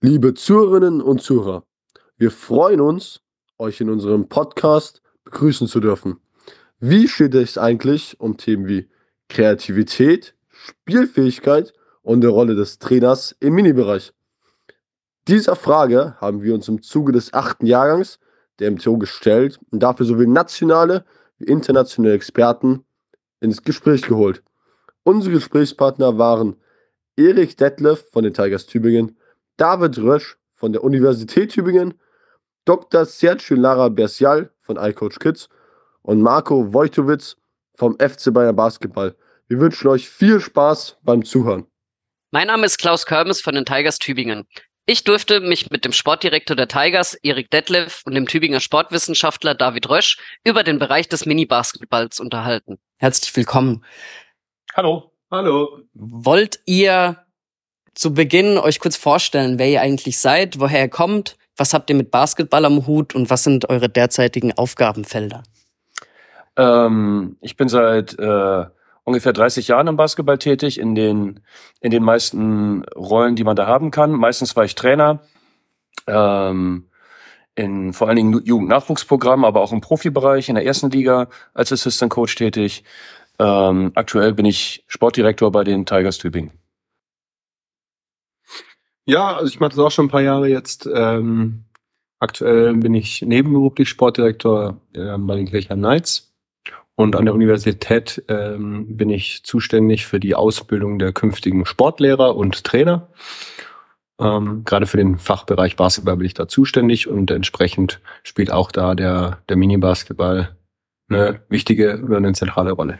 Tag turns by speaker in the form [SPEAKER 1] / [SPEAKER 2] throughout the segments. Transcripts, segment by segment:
[SPEAKER 1] Liebe Zuhörerinnen und Zuhörer, wir freuen uns, euch in unserem Podcast begrüßen zu dürfen. Wie steht es eigentlich um Themen wie Kreativität, Spielfähigkeit und die Rolle des Trainers im Minibereich? Dieser Frage haben wir uns im Zuge des achten Jahrgangs der MTO gestellt und dafür sowohl nationale wie internationale Experten ins Gespräch geholt. Unsere Gesprächspartner waren Erik Detlef von den Tigers Tübingen, David Rösch von der Universität Tübingen, Dr. Sergio Lara Bercial von iCoach Kids und Marco Wojtowitz vom FC Bayern Basketball. Wir wünschen euch viel Spaß beim Zuhören.
[SPEAKER 2] Mein Name ist Klaus Körmes von den Tigers Tübingen. Ich durfte mich mit dem Sportdirektor der Tigers, Erik Detlef, und dem Tübinger Sportwissenschaftler David Rösch über den Bereich des Mini-Basketballs unterhalten. Herzlich willkommen.
[SPEAKER 3] Hallo.
[SPEAKER 4] Hallo.
[SPEAKER 2] Wollt ihr zu Beginn euch kurz vorstellen, wer ihr eigentlich seid, woher ihr kommt, was habt ihr mit Basketball am Hut und was sind eure derzeitigen Aufgabenfelder?
[SPEAKER 3] Ähm, ich bin seit äh, ungefähr 30 Jahren im Basketball tätig, in den, in den meisten Rollen, die man da haben kann. Meistens war ich Trainer, ähm, in vor allen Dingen Jugendnachwuchsprogramm, aber auch im Profibereich, in der ersten Liga als Assistant Coach tätig. Ähm, aktuell bin ich Sportdirektor bei den Tigers Tübingen.
[SPEAKER 4] Ja, also ich mache das auch schon ein paar Jahre jetzt. Ähm, aktuell bin ich nebenberuflich Sportdirektor äh, bei den Kirchheim Knights. Und an der Universität ähm, bin ich zuständig für die Ausbildung der künftigen Sportlehrer und Trainer. Ähm, Gerade für den Fachbereich Basketball bin ich da zuständig und entsprechend spielt auch da der, der Mini-Basketball eine wichtige oder eine zentrale Rolle.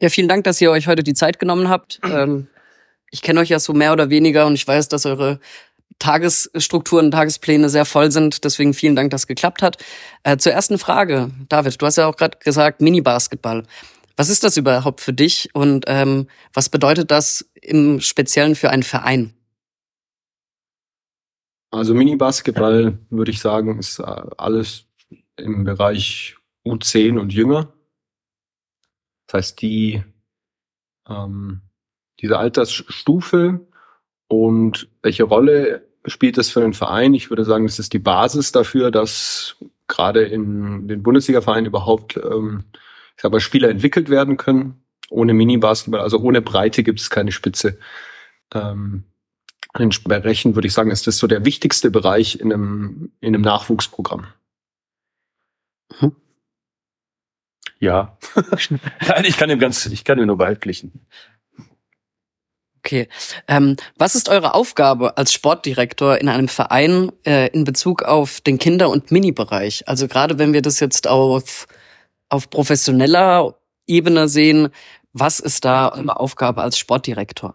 [SPEAKER 2] Ja, vielen Dank, dass ihr euch heute die Zeit genommen habt. Ähm, ich kenne euch ja so mehr oder weniger und ich weiß, dass eure Tagesstrukturen, Tagespläne sehr voll sind. Deswegen vielen Dank, dass es geklappt hat. Äh, zur ersten Frage, David, du hast ja auch gerade gesagt, Mini-Basketball. Was ist das überhaupt für dich und ähm, was bedeutet das im Speziellen für einen Verein?
[SPEAKER 4] Also Mini-Basketball würde ich sagen, ist äh, alles im Bereich U10 und jünger. Das heißt, die ähm, diese Altersstufe und welche Rolle spielt das für den Verein? Ich würde sagen, das ist die Basis dafür, dass gerade in den Bundesliga-Vereinen überhaupt ähm, ich sag mal, Spieler entwickelt werden können. Ohne Mini-Basketball, also ohne Breite gibt es keine Spitze. Ähm, entsprechend würde ich sagen, ist das so der wichtigste Bereich in einem, in einem Nachwuchsprogramm.
[SPEAKER 3] Hm. Ja. Nein, ich kann ihm ganz, ich kann ihm nur beipflichten.
[SPEAKER 2] Okay. Ähm, was ist eure Aufgabe als Sportdirektor in einem Verein äh, in Bezug auf den Kinder- und Mini-Bereich? Also gerade wenn wir das jetzt auf, auf professioneller Ebene sehen, was ist da eure Aufgabe als Sportdirektor?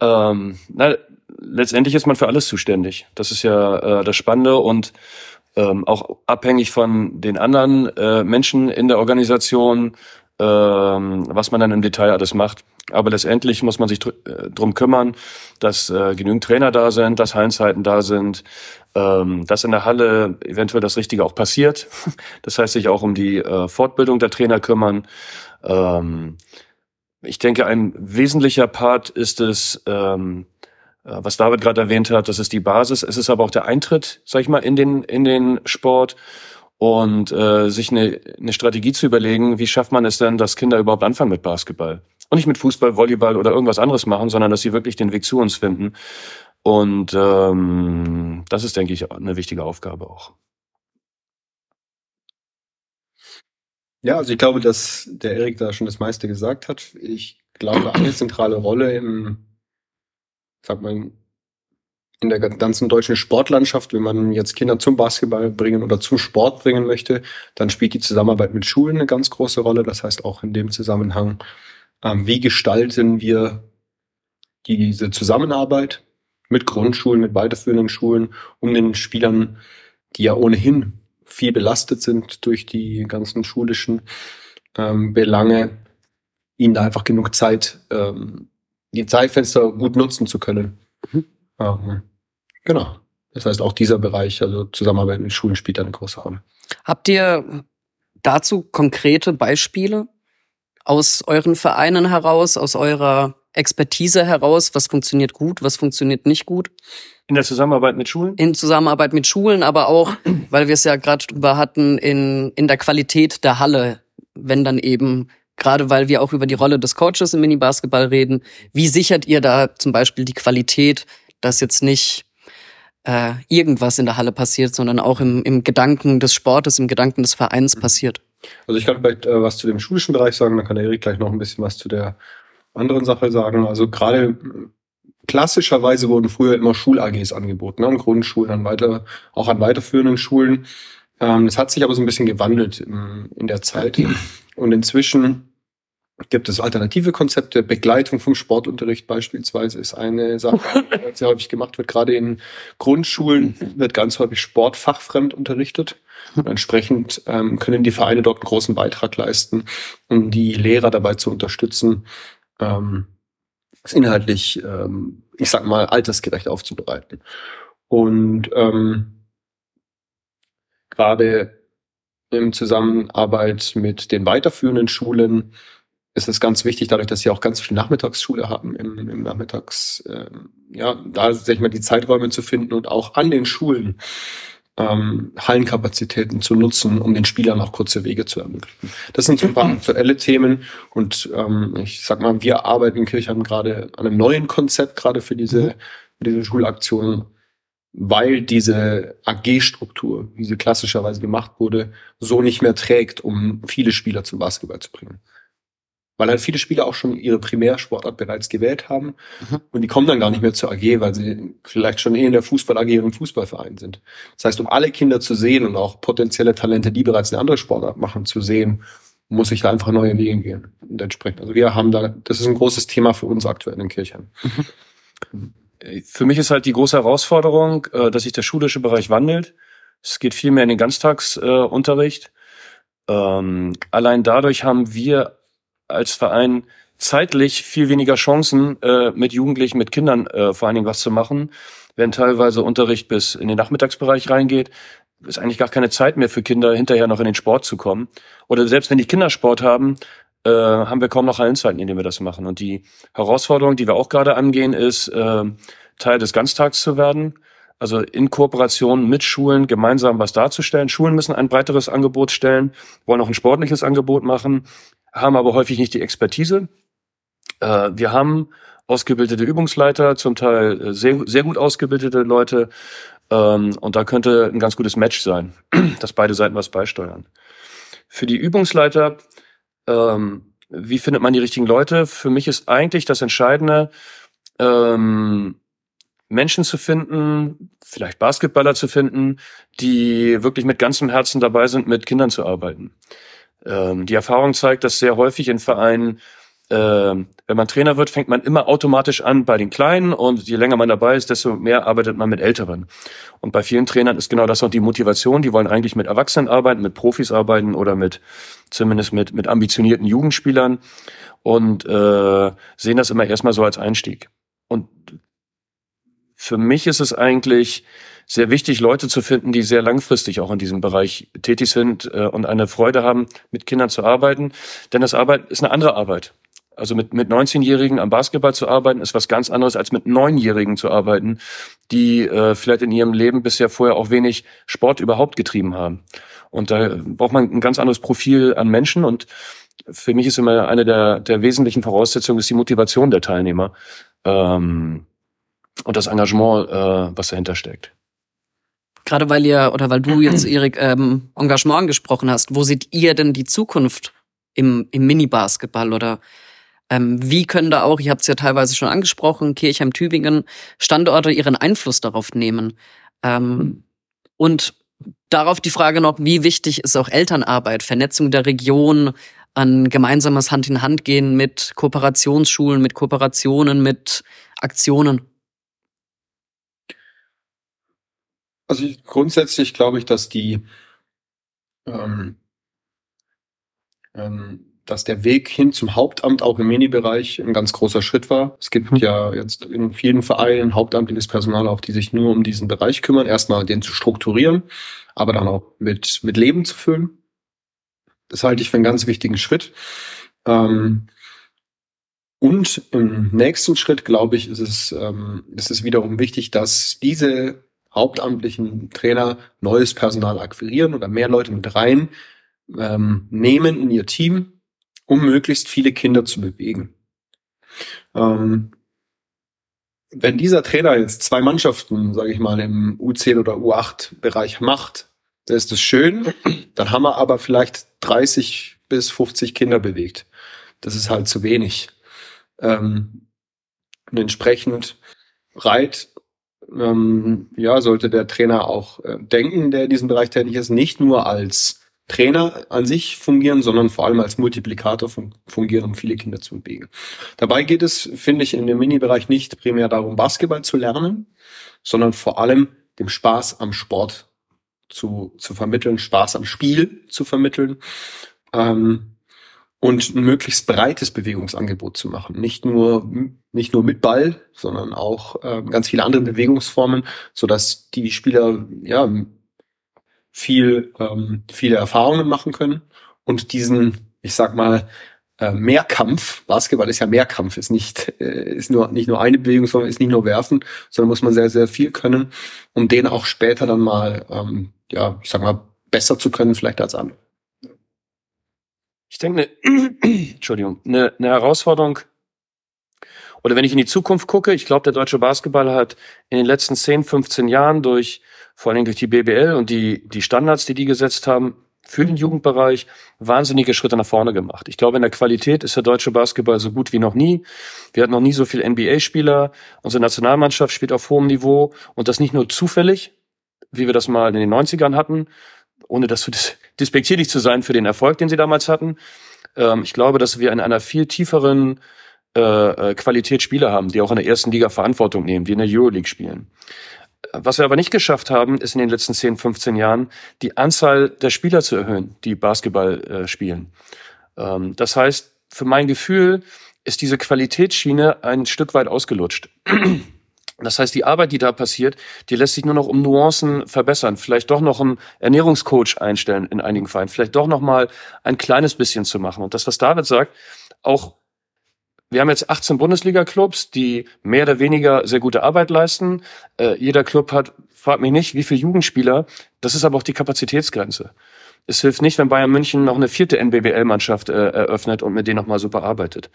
[SPEAKER 3] Ähm, na, letztendlich ist man für alles zuständig. Das ist ja äh, das Spannende und ähm, auch abhängig von den anderen äh, Menschen in der Organisation, ähm, was man dann im Detail alles macht. Aber letztendlich muss man sich dr äh, drum kümmern, dass äh, genügend Trainer da sind, dass Hallenzeiten da sind, ähm, dass in der Halle eventuell das Richtige auch passiert. Das heißt, sich auch um die äh, Fortbildung der Trainer kümmern. Ähm, ich denke, ein wesentlicher Part ist es, ähm, äh, was David gerade erwähnt hat, das ist die Basis. Es ist aber auch der Eintritt, sag ich mal, in den in den Sport und äh, sich eine, eine Strategie zu überlegen, wie schafft man es denn, dass Kinder überhaupt anfangen mit Basketball und nicht mit Fußball, Volleyball oder irgendwas anderes machen, sondern dass sie wirklich den Weg zu uns finden. Und ähm, das ist, denke ich, eine wichtige Aufgabe auch.
[SPEAKER 4] Ja, also ich glaube, dass der Erik da schon das meiste gesagt hat. Ich glaube, eine zentrale Rolle im, sag mal, in der ganzen deutschen Sportlandschaft, wenn man jetzt Kinder zum Basketball bringen oder zum Sport bringen möchte, dann spielt die Zusammenarbeit mit Schulen eine ganz große Rolle. Das heißt auch in dem Zusammenhang, ähm, wie gestalten wir diese Zusammenarbeit mit Grundschulen, mit weiterführenden Schulen, um den Spielern, die ja ohnehin viel belastet sind durch die ganzen schulischen ähm, Belange, ihnen da einfach genug Zeit, ähm, die Zeitfenster gut nutzen zu können. Mhm. Ähm, Genau. Das heißt, auch dieser Bereich, also Zusammenarbeit mit Schulen spielt eine große Rolle.
[SPEAKER 2] Habt ihr dazu konkrete Beispiele aus euren Vereinen heraus, aus eurer Expertise heraus, was funktioniert gut, was funktioniert nicht gut.
[SPEAKER 3] In der Zusammenarbeit mit Schulen?
[SPEAKER 2] In Zusammenarbeit mit Schulen, aber auch, weil wir es ja gerade drüber hatten, in, in der Qualität der Halle, wenn dann eben, gerade weil wir auch über die Rolle des Coaches im Mini-Basketball reden, wie sichert ihr da zum Beispiel die Qualität, dass jetzt nicht äh, irgendwas in der Halle passiert, sondern auch im, im Gedanken des Sportes, im Gedanken des Vereins passiert?
[SPEAKER 4] Also ich kann vielleicht äh, was zu dem schulischen Bereich sagen, dann kann der Erik gleich noch ein bisschen was zu der anderen Sache sagen. Also gerade klassischerweise wurden früher immer Schul-AGs angeboten, ne, an Grundschulen, an weiter, auch an weiterführenden Schulen. Ähm, das hat sich aber so ein bisschen gewandelt in, in der Zeit. Und inzwischen gibt es alternative Konzepte. Begleitung vom Sportunterricht beispielsweise ist eine Sache, die sehr häufig gemacht wird. Gerade in Grundschulen wird ganz häufig sportfachfremd unterrichtet. Und entsprechend ähm, können die Vereine dort einen großen Beitrag leisten, um die Lehrer dabei zu unterstützen, ähm, es inhaltlich, ähm, ich sag mal, altersgerecht aufzubereiten. Und ähm, gerade in Zusammenarbeit mit den weiterführenden Schulen ist es ganz wichtig, dadurch, dass sie auch ganz viel Nachmittagsschule haben, im, im Nachmittags, äh, ja, da sag ich mal, die Zeiträume zu finden und auch an den Schulen ähm, Hallenkapazitäten zu nutzen, um den Spielern auch kurze Wege zu ermöglichen. Das sind so ein paar aktuelle Themen und ähm, ich sag mal, wir arbeiten in Kirchheim gerade an einem neuen Konzept, gerade für diese, mhm. für diese Schulaktionen, weil diese AG-Struktur, wie sie klassischerweise gemacht wurde, so nicht mehr trägt, um viele Spieler zum Basketball zu bringen weil halt viele Spieler auch schon ihre Primärsportart bereits gewählt haben mhm. und die kommen dann gar nicht mehr zur AG, weil sie vielleicht schon eh in der Fußball AG und im Fußballverein sind. Das heißt, um alle Kinder zu sehen und auch potenzielle Talente, die bereits eine andere Sportart machen, zu sehen, muss ich da einfach neue Wege gehen. Und entsprechend, also wir haben da, das ist ein großes Thema für uns aktuell in Kirchheim.
[SPEAKER 3] Mhm. Für mich ist halt die große Herausforderung, äh, dass sich der schulische Bereich wandelt. Es geht viel mehr in den Ganztagsunterricht. Ähm, allein dadurch haben wir als Verein zeitlich viel weniger Chancen, äh, mit Jugendlichen, mit Kindern äh, vor allen Dingen was zu machen. Wenn teilweise Unterricht bis in den Nachmittagsbereich reingeht, ist eigentlich gar keine Zeit mehr für Kinder, hinterher noch in den Sport zu kommen. Oder selbst wenn die Kinder Sport haben, äh, haben wir kaum noch Hallenzeiten, in denen wir das machen. Und die Herausforderung, die wir auch gerade angehen, ist, äh, Teil des Ganztags zu werden. Also in Kooperation mit Schulen gemeinsam was darzustellen. Schulen müssen ein breiteres Angebot stellen, wollen auch ein sportliches Angebot machen haben aber häufig nicht die Expertise. Äh, wir haben ausgebildete Übungsleiter, zum Teil äh, sehr, sehr gut ausgebildete Leute. Ähm, und da könnte ein ganz gutes Match sein, dass beide Seiten was beisteuern. Für die Übungsleiter, ähm, wie findet man die richtigen Leute? Für mich ist eigentlich das Entscheidende, ähm, Menschen zu finden, vielleicht Basketballer zu finden, die wirklich mit ganzem Herzen dabei sind, mit Kindern zu arbeiten. Ähm, die Erfahrung zeigt, dass sehr häufig in Vereinen, äh, wenn man Trainer wird, fängt man immer automatisch an bei den Kleinen und je länger man dabei ist, desto mehr arbeitet man mit Älteren. Und bei vielen Trainern ist genau das auch die Motivation. Die wollen eigentlich mit Erwachsenen arbeiten, mit Profis arbeiten oder mit zumindest mit, mit ambitionierten Jugendspielern und äh, sehen das immer erstmal so als Einstieg. Und für mich ist es eigentlich sehr wichtig, Leute zu finden, die sehr langfristig auch in diesem Bereich tätig sind äh, und eine Freude haben, mit Kindern zu arbeiten. Denn das Arbeit ist eine andere Arbeit. Also mit, mit 19-Jährigen am Basketball zu arbeiten, ist was ganz anderes als mit 9-Jährigen zu arbeiten, die äh, vielleicht in ihrem Leben bisher vorher auch wenig Sport überhaupt getrieben haben. Und da braucht man ein ganz anderes Profil an Menschen und für mich ist immer eine der, der wesentlichen Voraussetzungen ist die Motivation der Teilnehmer ähm, und das Engagement, äh, was dahinter steckt.
[SPEAKER 2] Gerade weil ihr oder weil du jetzt Erik ähm, Engagement angesprochen hast, wo seht ihr denn die Zukunft im, im Mini-Basketball oder ähm, wie können da auch, ihr habt es ja teilweise schon angesprochen, Kirchheim, Tübingen, Standorte ihren Einfluss darauf nehmen? Ähm, und darauf die Frage noch, wie wichtig ist auch Elternarbeit, Vernetzung der Region, an gemeinsames Hand in Hand gehen mit Kooperationsschulen, mit Kooperationen, mit Aktionen?
[SPEAKER 4] Also ich, grundsätzlich glaube ich, dass die, ähm, ähm, dass der Weg hin zum Hauptamt auch im Mini-Bereich ein ganz großer Schritt war. Es gibt mhm. ja jetzt in vielen Vereinen hauptamtliches Personal auch, die sich nur um diesen Bereich kümmern. Erstmal den zu strukturieren, aber dann auch mit, mit Leben zu füllen. Das halte ich für einen ganz wichtigen Schritt. Ähm, Und im nächsten Schritt, glaube ich, ist es, ähm, ist es wiederum wichtig, dass diese hauptamtlichen Trainer neues Personal akquirieren oder mehr Leute mit rein ähm, nehmen in ihr Team, um möglichst viele Kinder zu bewegen. Ähm, wenn dieser Trainer jetzt zwei Mannschaften, sage ich mal, im U10 oder U8-Bereich macht, dann ist das schön. Dann haben wir aber vielleicht 30 bis 50 Kinder bewegt. Das ist halt zu wenig. Ähm, und entsprechend reit, ähm, ja, sollte der Trainer auch äh, denken, der in diesem Bereich tätig ist, nicht nur als Trainer an sich fungieren, sondern vor allem als Multiplikator fungieren, um viele Kinder zu bewegen. Dabei geht es, finde ich, in dem Mini-Bereich nicht primär darum, Basketball zu lernen, sondern vor allem dem Spaß am Sport zu, zu vermitteln, Spaß am Spiel zu vermitteln. Ähm, und ein möglichst breites Bewegungsangebot zu machen. Nicht nur, nicht nur mit Ball, sondern auch äh, ganz viele andere Bewegungsformen, so dass die Spieler ja viel, ähm, viele Erfahrungen machen können und diesen, ich sag mal, äh, Mehrkampf, Basketball ist ja Mehrkampf, ist nicht, äh, ist nur, nicht nur eine Bewegungsform, ist nicht nur werfen, sondern muss man sehr, sehr viel können, um den auch später dann mal, ähm, ja, ich sag mal, besser zu können vielleicht als andere.
[SPEAKER 3] Ich denke, eine, Entschuldigung, eine, eine Herausforderung, oder wenn ich in die Zukunft gucke, ich glaube, der deutsche Basketball hat in den letzten 10, 15 Jahren durch, vor allem durch die BBL und die, die Standards, die die gesetzt haben, für den Jugendbereich wahnsinnige Schritte nach vorne gemacht. Ich glaube, in der Qualität ist der deutsche Basketball so gut wie noch nie. Wir hatten noch nie so viele NBA-Spieler. Unsere Nationalmannschaft spielt auf hohem Niveau und das nicht nur zufällig, wie wir das mal in den 90ern hatten, ohne das zu dis despektierlich zu sein für den Erfolg, den sie damals hatten. Ähm, ich glaube, dass wir in einer viel tieferen äh, äh, Qualität Spieler haben, die auch in der ersten Liga Verantwortung nehmen, die in der Euroleague spielen. Was wir aber nicht geschafft haben, ist in den letzten 10, 15 Jahren die Anzahl der Spieler zu erhöhen, die Basketball äh, spielen. Ähm, das heißt, für mein Gefühl ist diese Qualitätsschiene ein Stück weit ausgelutscht. Das heißt, die Arbeit, die da passiert, die lässt sich nur noch um Nuancen verbessern. Vielleicht doch noch einen Ernährungscoach einstellen in einigen Vereinen. Vielleicht doch noch mal ein kleines bisschen zu machen. Und das, was David sagt, auch wir haben jetzt 18 Bundesliga-Clubs, die mehr oder weniger sehr gute Arbeit leisten. Äh, jeder Club hat, fragt mich nicht, wie viele Jugendspieler. Das ist aber auch die Kapazitätsgrenze. Es hilft nicht, wenn Bayern München noch eine vierte NBBL-Mannschaft äh, eröffnet und mit denen nochmal super arbeitet.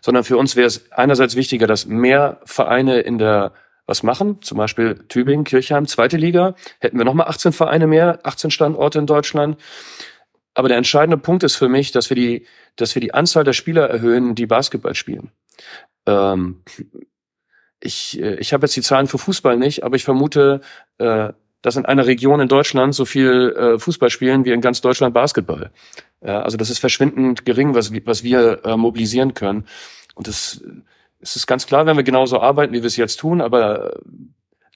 [SPEAKER 3] Sondern für uns wäre es einerseits wichtiger, dass mehr Vereine in der was machen, zum Beispiel Tübingen, Kirchheim, zweite Liga, hätten wir nochmal 18 Vereine mehr, 18 Standorte in Deutschland. Aber der entscheidende Punkt ist für mich, dass wir die, dass wir die Anzahl der Spieler erhöhen, die Basketball spielen. Ähm, ich äh, ich habe jetzt die Zahlen für Fußball nicht, aber ich vermute, äh, dass in einer Region in Deutschland so viel äh, Fußball spielen wie in ganz Deutschland Basketball. Ja, also das ist verschwindend gering, was, was wir äh, mobilisieren können. Und das, es ist ganz klar, wenn wir genauso arbeiten, wie wir es jetzt tun, aber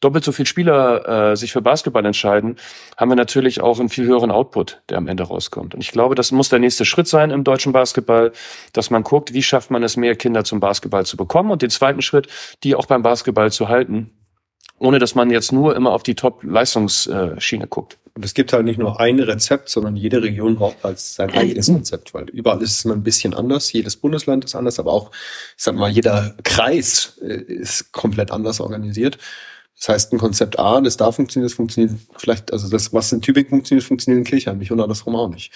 [SPEAKER 3] doppelt so viel Spieler äh, sich für Basketball entscheiden, haben wir natürlich auch einen viel höheren Output, der am Ende rauskommt. Und ich glaube, das muss der nächste Schritt sein im deutschen Basketball, dass man guckt, wie schafft man es, mehr Kinder zum Basketball zu bekommen und den zweiten Schritt, die auch beim Basketball zu halten, ohne dass man jetzt nur immer auf die Top-Leistungsschiene guckt.
[SPEAKER 4] Und es gibt halt nicht nur ein Rezept, sondern jede Region braucht halt sein eigenes Rezept, weil überall ist es mal ein bisschen anders. Jedes Bundesland ist anders, aber auch, ich sag mal, jeder Kreis äh, ist komplett anders organisiert. Das heißt, ein Konzept A, das da funktioniert, das funktioniert vielleicht, also das, was in Tübingen funktioniert, funktioniert in Kirchheim nicht und andersrum auch nicht.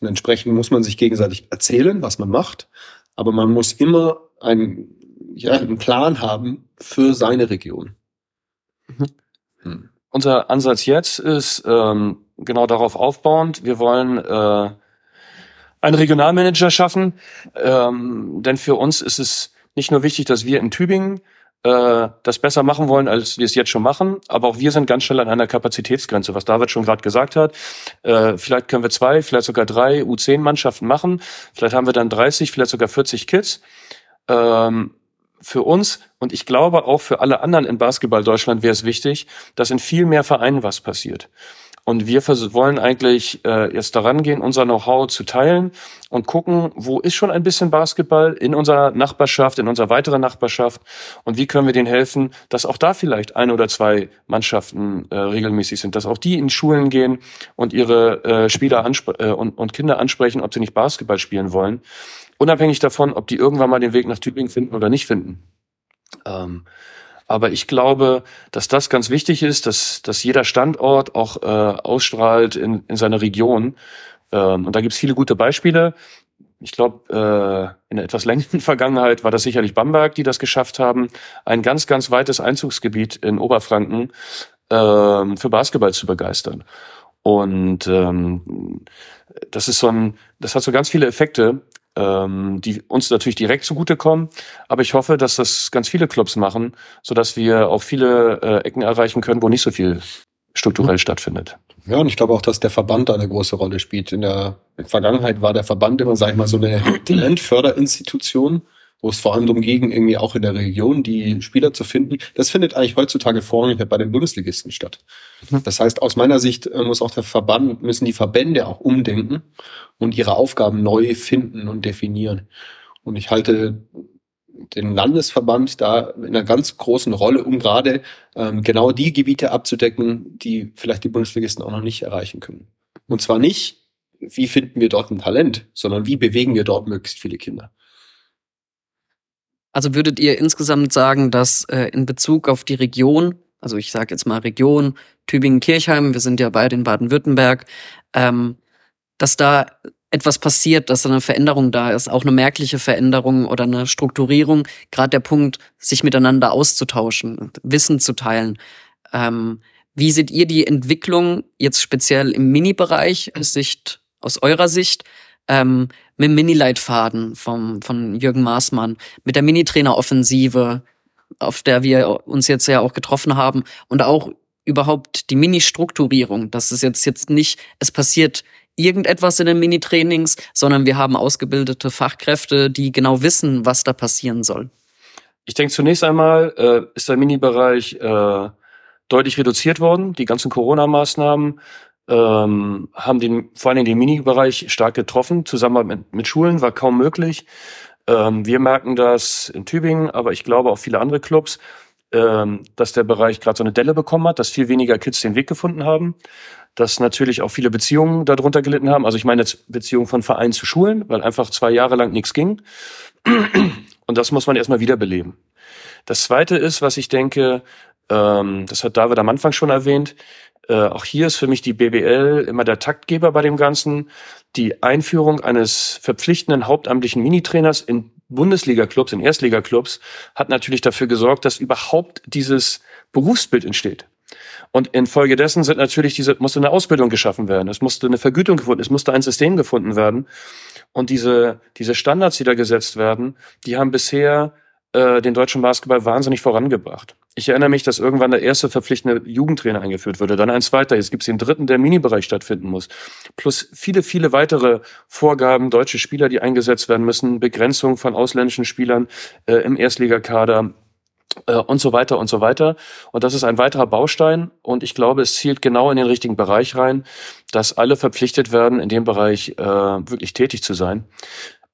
[SPEAKER 4] Und entsprechend muss man sich gegenseitig erzählen, was man macht, aber man muss immer einen, ja, einen Plan haben für seine Region.
[SPEAKER 3] Mhm. Unser Ansatz jetzt ist ähm, genau darauf aufbauend. Wir wollen äh, einen Regionalmanager schaffen, ähm, denn für uns ist es nicht nur wichtig, dass wir in Tübingen äh, das besser machen wollen, als wir es jetzt schon machen. Aber auch wir sind ganz schnell an einer Kapazitätsgrenze, was David schon gerade gesagt hat. Äh, vielleicht können wir zwei, vielleicht sogar drei U10-Mannschaften machen. Vielleicht haben wir dann 30, vielleicht sogar 40 Kids. Ähm, für uns und ich glaube auch für alle anderen in Basketball Deutschland wäre es wichtig, dass in viel mehr Vereinen was passiert. Und wir wollen eigentlich äh, jetzt daran gehen, unser Know-how zu teilen und gucken, wo ist schon ein bisschen Basketball in unserer Nachbarschaft, in unserer weiteren Nachbarschaft und wie können wir denen helfen, dass auch da vielleicht ein oder zwei Mannschaften äh, regelmäßig sind, dass auch die in Schulen gehen und ihre äh, Spieler äh, und, und Kinder ansprechen, ob sie nicht Basketball spielen wollen. Unabhängig davon, ob die irgendwann mal den Weg nach Tübingen finden oder nicht finden. Ähm, aber ich glaube, dass das ganz wichtig ist, dass, dass jeder Standort auch äh, ausstrahlt in, in seiner Region. Ähm, und da gibt's viele gute Beispiele. Ich glaube, äh, in der etwas längeren Vergangenheit war das sicherlich Bamberg, die das geschafft haben, ein ganz, ganz weites Einzugsgebiet in Oberfranken ähm, für Basketball zu begeistern. Und ähm, das ist so ein, das hat so ganz viele Effekte, ähm, die uns natürlich direkt zugutekommen. Aber ich hoffe, dass das ganz viele Clubs machen, so dass wir auch viele äh, Ecken erreichen können, wo nicht so viel strukturell mhm. stattfindet.
[SPEAKER 4] Ja, und ich glaube auch, dass der Verband da eine große Rolle spielt. In der Vergangenheit war der Verband immer, sag ich mal, so eine Talentförderinstitution wo es vor allem darum ging, irgendwie auch in der Region die Spieler zu finden. Das findet eigentlich heutzutage vorrangig bei den Bundesligisten statt. Mhm. Das heißt, aus meiner Sicht äh, muss auch der Verband, müssen die Verbände auch umdenken und ihre Aufgaben neu finden und definieren. Und ich halte den Landesverband da in einer ganz großen Rolle, um gerade ähm, genau die Gebiete abzudecken, die vielleicht die Bundesligisten auch noch nicht erreichen können. Und zwar nicht, wie finden wir dort ein Talent, sondern wie bewegen wir dort möglichst viele Kinder.
[SPEAKER 2] Also würdet ihr insgesamt sagen, dass äh, in Bezug auf die Region, also ich sage jetzt mal Region Tübingen-Kirchheim, wir sind ja beide in Baden-Württemberg, ähm, dass da etwas passiert, dass da eine Veränderung da ist, auch eine merkliche Veränderung oder eine Strukturierung, gerade der Punkt, sich miteinander auszutauschen, Wissen zu teilen. Ähm, wie seht ihr die Entwicklung jetzt speziell im Mini-Bereich aus Sicht, aus eurer Sicht? ähm, mit dem Mini-Leitfaden vom, von Jürgen Maßmann, mit der Mini-Trainer-Offensive, auf der wir uns jetzt ja auch getroffen haben und auch überhaupt die Mini-Strukturierung. Das ist jetzt, jetzt nicht, es passiert irgendetwas in den Mini-Trainings, sondern wir haben ausgebildete Fachkräfte, die genau wissen, was da passieren soll.
[SPEAKER 3] Ich denke, zunächst einmal äh, ist der Mini-Bereich äh, deutlich reduziert worden. Die ganzen Corona-Maßnahmen ähm, haben den, vor allem den Mini-Bereich stark getroffen. Zusammen mit, mit Schulen war kaum möglich. Ähm, wir merken das in Tübingen, aber ich glaube auch viele andere Clubs, ähm, dass der Bereich gerade so eine Delle bekommen hat, dass viel weniger Kids den Weg gefunden haben, dass natürlich auch viele Beziehungen darunter gelitten haben. Also ich meine Beziehungen von Vereinen zu Schulen, weil einfach zwei Jahre lang nichts ging. Und das muss man erstmal wiederbeleben. Das Zweite ist, was ich denke, ähm, das hat David am Anfang schon erwähnt, äh, auch hier ist für mich die BBL immer der Taktgeber bei dem Ganzen. Die Einführung eines verpflichtenden hauptamtlichen Minitrainers in Bundesliga-Clubs, in Erstliga-Clubs, hat natürlich dafür gesorgt, dass überhaupt dieses Berufsbild entsteht. Und infolgedessen sind natürlich diese, musste eine Ausbildung geschaffen werden. Es musste eine Vergütung gefunden, es musste ein System gefunden werden. Und diese, diese Standards, die da gesetzt werden, die haben bisher äh, den deutschen Basketball wahnsinnig vorangebracht. Ich erinnere mich, dass irgendwann der erste verpflichtende Jugendtrainer eingeführt wurde, dann ein zweiter, jetzt gibt es den dritten, der im Minibereich stattfinden muss. Plus viele, viele weitere Vorgaben, deutsche Spieler, die eingesetzt werden müssen, Begrenzung von ausländischen Spielern äh, im Erstligakader, äh, und so weiter und so weiter. Und das ist ein weiterer Baustein. Und ich glaube, es zielt genau in den richtigen Bereich rein, dass alle verpflichtet werden, in dem Bereich äh, wirklich tätig zu sein.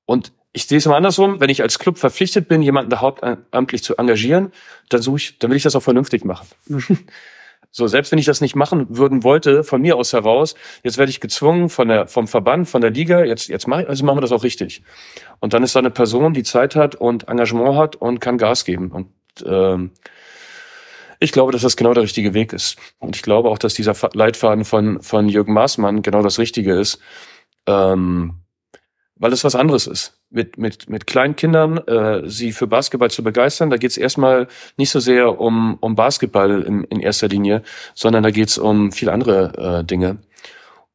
[SPEAKER 3] Und ich sehe es mal andersrum, wenn ich als Club verpflichtet bin, jemanden da hauptamtlich zu engagieren, dann suche ich, dann will ich das auch vernünftig machen. so, selbst wenn ich das nicht machen würden wollte, von mir aus heraus, jetzt werde ich gezwungen von der, vom Verband, von der Liga, jetzt, jetzt mache ich, also machen wir das auch richtig. Und dann ist da eine Person, die Zeit hat und Engagement hat und kann Gas geben. Und ähm, ich glaube, dass das genau der richtige Weg ist. Und ich glaube auch, dass dieser Leitfaden von, von Jürgen Maßmann genau das Richtige ist. Ähm, weil es was anderes ist. Mit, mit, mit kleinen Kindern äh, sie für Basketball zu begeistern, da geht es erstmal nicht so sehr um, um Basketball in, in erster Linie, sondern da geht es um viel andere äh, Dinge.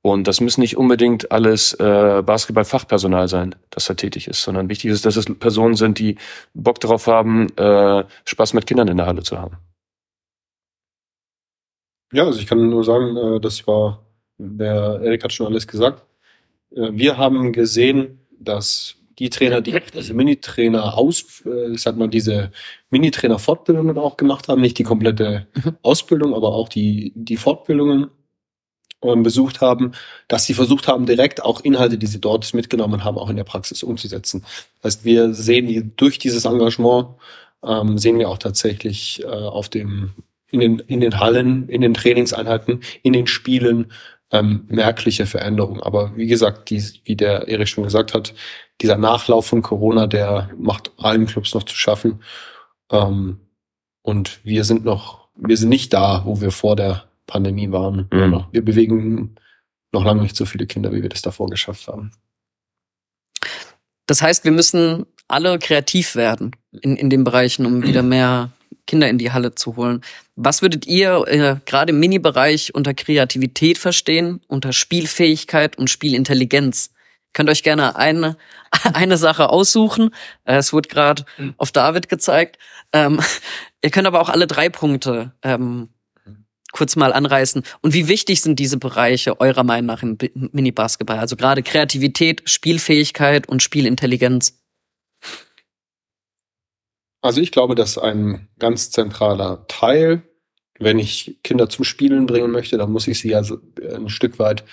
[SPEAKER 3] Und das müssen nicht unbedingt alles äh, Basketball-Fachpersonal sein, das da tätig ist, sondern wichtig ist, dass es Personen sind, die Bock darauf haben, äh, Spaß mit Kindern in der Halle zu haben.
[SPEAKER 4] Ja, also ich kann nur sagen, äh, das war, der Erik hat schon alles gesagt. Äh, wir haben gesehen, dass die Trainer, die diese Minitrainer aus, äh, ich sag mal, diese Minitrainer-Fortbildungen auch gemacht haben, nicht die komplette mhm. Ausbildung, aber auch die, die Fortbildungen ähm, besucht haben, dass sie versucht haben, direkt auch Inhalte, die sie dort mitgenommen haben, auch in der Praxis umzusetzen. Das heißt, wir sehen durch dieses Engagement, ähm, sehen wir auch tatsächlich äh, auf dem, in den, in den Hallen, in den Trainingseinheiten, in den Spielen, ähm, merkliche Veränderung. Aber wie gesagt, die, wie der Erik schon gesagt hat, dieser Nachlauf von Corona, der macht allen Clubs noch zu schaffen. Ähm, und wir sind noch, wir sind nicht da, wo wir vor der Pandemie waren.
[SPEAKER 3] Mhm.
[SPEAKER 4] Wir bewegen noch lange nicht so viele Kinder, wie wir das davor geschafft haben.
[SPEAKER 2] Das heißt, wir müssen alle kreativ werden in, in den Bereichen, um wieder mehr Kinder in die Halle zu holen. Was würdet ihr äh, gerade im Mini-Bereich unter Kreativität verstehen, unter Spielfähigkeit und Spielintelligenz? Könnt euch gerne eine, eine Sache aussuchen. Äh, es wurde gerade auf David gezeigt. Ähm, ihr könnt aber auch alle drei Punkte ähm, kurz mal anreißen. Und wie wichtig sind diese Bereiche eurer Meinung nach im Mini-Basketball? Also gerade Kreativität, Spielfähigkeit und Spielintelligenz.
[SPEAKER 4] Also ich glaube, dass ein ganz zentraler Teil, wenn ich Kinder zum Spielen bringen möchte, dann muss ich sie also ein Stück weit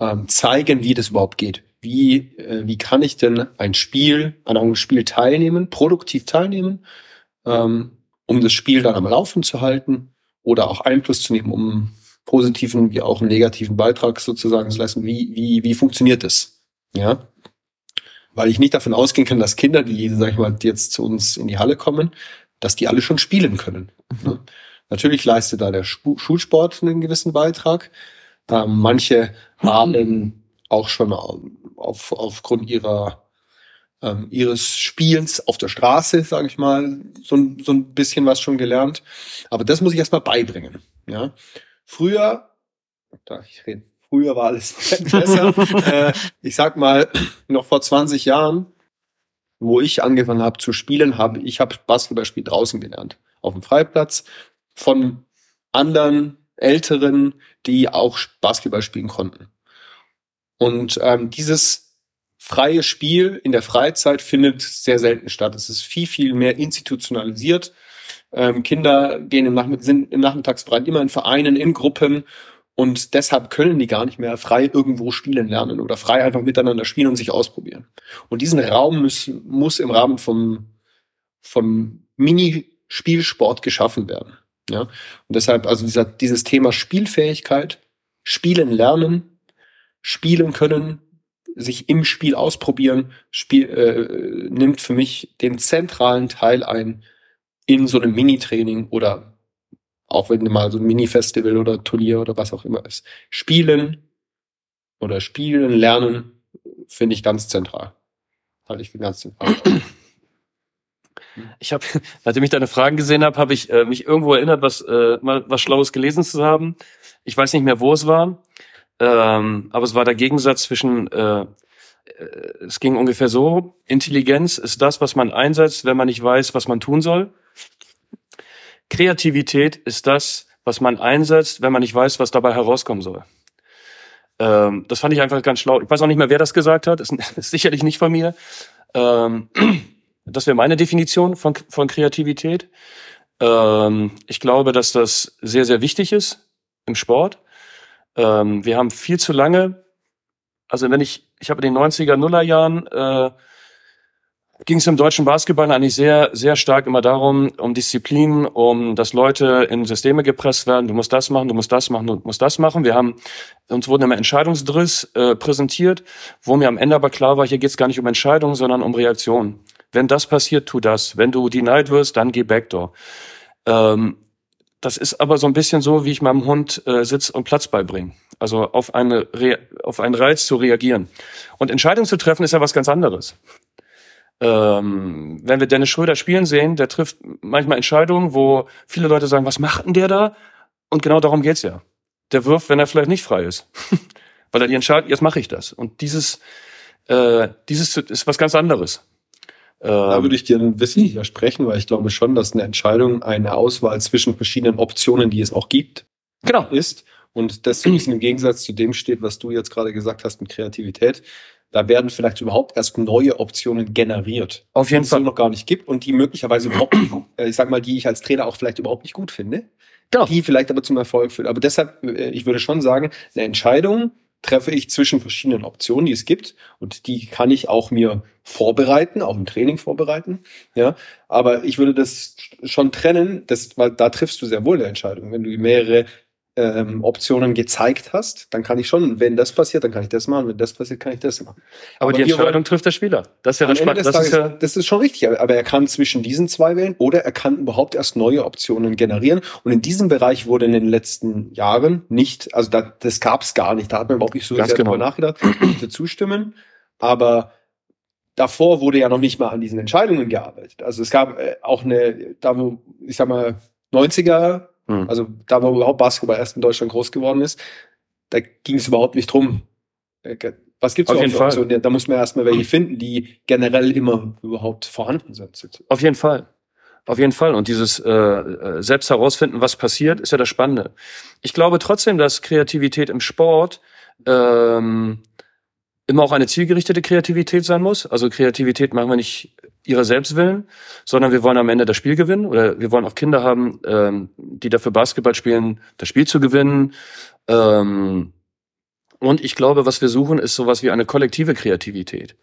[SPEAKER 4] ähm, zeigen, wie das überhaupt geht. Wie, äh, wie kann ich denn ein Spiel, an einem Spiel teilnehmen, produktiv teilnehmen, ähm, um das Spiel dann am Laufen zu halten oder auch Einfluss zu nehmen, um positiven wie auch einen negativen Beitrag sozusagen zu leisten. Wie, wie, wie funktioniert das? Ja. Weil ich nicht davon ausgehen kann, dass Kinder, die, sag ich mal, jetzt zu uns in die Halle kommen, dass die alle schon spielen können. Ne? Natürlich leistet da der Schulsport einen gewissen Beitrag. Ähm, manche haben auch schon auf, aufgrund ihrer ähm, ihres Spielens auf der Straße, sage ich mal, so, ein- so ein bisschen was schon gelernt. Aber das muss ich erstmal beibringen. Ja, früher, da ich rede, früher war alles besser. äh, ich sag mal, noch vor 20 Jahren, wo ich angefangen habe zu spielen, habe ich habe Basketballspiel draußen gelernt, auf dem Freiplatz von anderen Älteren, die auch Basketball spielen konnten. Und ähm, dieses freie Spiel in der Freizeit findet sehr selten statt. Es ist viel, viel mehr institutionalisiert. Ähm, Kinder gehen im Nachmittag, sind im Nachmittagsbereich immer in Vereinen, in Gruppen und deshalb können die gar nicht mehr frei irgendwo spielen lernen oder frei einfach miteinander spielen und sich ausprobieren. Und diesen Raum muss, muss im Rahmen vom, vom Minispielsport geschaffen werden. Ja? Und deshalb, also dieser, dieses Thema Spielfähigkeit, Spielen lernen, spielen können, sich im Spiel ausprobieren, Spiel, äh, nimmt für mich den zentralen Teil ein in so einem Mini-Training oder auch wenn mal so ein Mini-Festival oder Turnier oder was auch immer ist. Spielen oder spielen, lernen, finde ich ganz zentral. Halte ich für ganz zentral.
[SPEAKER 3] Ich habe, nachdem ich deine Fragen gesehen habe, habe ich äh, mich irgendwo erinnert, was äh, mal was Schlaues gelesen zu haben. Ich weiß nicht mehr, wo es war, ähm, aber es war der Gegensatz zwischen. Äh, äh, es ging ungefähr so: Intelligenz ist das, was man einsetzt, wenn man nicht weiß, was man tun soll. Kreativität ist das, was man einsetzt, wenn man nicht weiß, was dabei herauskommen soll. Ähm, das fand ich einfach ganz schlau. Ich weiß auch nicht mehr, wer das gesagt hat. Ist, ist sicherlich nicht von mir. Ähm, das wäre meine Definition von, von Kreativität. Ähm, ich glaube, dass das sehr, sehr wichtig ist im Sport. Ähm, wir haben viel zu lange, also wenn ich, ich habe in den 90er, Nuller Jahren, äh, ging es im deutschen Basketball eigentlich sehr, sehr stark immer darum, um Disziplin, um dass Leute in Systeme gepresst werden. Du musst das machen, du musst das machen, du musst das machen. Wir haben, uns wurden immer Entscheidungsdriss äh, präsentiert, wo mir am Ende aber klar war, hier geht es gar nicht um Entscheidungen, sondern um Reaktionen. Wenn das passiert, tu das. Wenn du denied wirst, dann geh Backdoor. Ähm, das ist aber so ein bisschen so, wie ich meinem Hund äh, Sitz und Platz beibringe. Also auf, eine auf einen Reiz zu reagieren. Und Entscheidungen zu treffen ist ja was ganz anderes. Ähm, wenn wir Dennis Schröder spielen sehen, der trifft manchmal Entscheidungen, wo viele Leute sagen, was macht denn der da? Und genau darum geht's ja. Der wirft, wenn er vielleicht nicht frei ist. Weil er die entscheidet, jetzt mache ich das. Und dieses, äh, dieses ist was ganz anderes.
[SPEAKER 4] Da
[SPEAKER 3] Ähm,
[SPEAKER 4] würde ich dir ein bisschen widersprechen, weil ich glaube schon, dass eine Entscheidung eine Auswahl zwischen verschiedenen Optionen, die es auch gibt,
[SPEAKER 3] genau.
[SPEAKER 4] ist. Und das so ein bisschen im Gegensatz zu dem steht, was du jetzt gerade gesagt hast mit Kreativität. Da werden vielleicht überhaupt erst neue Optionen generiert,
[SPEAKER 3] Auf jeden
[SPEAKER 4] die es so
[SPEAKER 3] Fall.
[SPEAKER 4] noch gar nicht gibt und die möglicherweise überhaupt, nicht, äh, ich sag mal, die ich als Trainer auch vielleicht überhaupt nicht gut finde,
[SPEAKER 3] Genau.
[SPEAKER 4] die vielleicht aber zum Erfolg führen. Aber deshalb, äh, ich würde schon sagen, eine Entscheidung treffe ich zwischen verschiedenen Optionen, die es gibt und die kann ich auch mir vorbereiten, auch im Training vorbereiten. Ja, aber ich würde das schon trennen, das, weil da triffst du sehr wohl eine Entscheidung. Wenn du mehrere ähm, Optionen gezeigt hast, dann kann ich schon, wenn das passiert, dann kann ich das machen, wenn das passiert, kann ich das machen.
[SPEAKER 3] Aber,
[SPEAKER 4] Aber
[SPEAKER 3] die Entscheidung trifft der Spieler. Das ist ja das
[SPEAKER 4] Ende
[SPEAKER 3] Spannende. Das ist ja,
[SPEAKER 4] das ist schon richtig, aber er kann zwischen diesen zwei wählen oder er kann überhaupt erst neue Optionen generieren. Und in diesem Bereich wurde in den letzten Jahren nicht, also da, das gab es gar nicht, da hat man überhaupt nicht so
[SPEAKER 3] Ganz
[SPEAKER 4] sehr
[SPEAKER 3] genau.
[SPEAKER 4] nachgedacht, ich würde zustimmen. Aber davor wurde ja noch nicht mal an diesen Entscheidungen gearbeitet. Also es gab äh, auch eine, da wo, ich sag mal, 90er,
[SPEAKER 3] Hm.
[SPEAKER 4] also da wo überhaupt Basketball erst in Deutschland groß geworden ist, da ging es überhaupt nicht drum. äh, Was überhaupt
[SPEAKER 3] jeden
[SPEAKER 4] für
[SPEAKER 3] Fall.
[SPEAKER 4] Optionen? Da muss man erstmal welche finden, die generell immer überhaupt vorhanden sind.
[SPEAKER 3] Auf jeden Fall. Auf jeden Fall. Und dieses äh, äh, selbst herausfinden, was passiert, ist ja das Spannende. Ich glaube trotzdem, dass Kreativität im Sport ähm, immer auch eine zielgerichtete Kreativität sein muss. Also Kreativität machen wir nicht ihrer Selbstwillen, sondern wir wollen am Ende das Spiel gewinnen oder wir wollen auch Kinder haben, ähm, die dafür Basketball spielen, das Spiel zu gewinnen. Ähm, und ich glaube, was wir suchen, ist sowas wie eine kollektive Kreativität.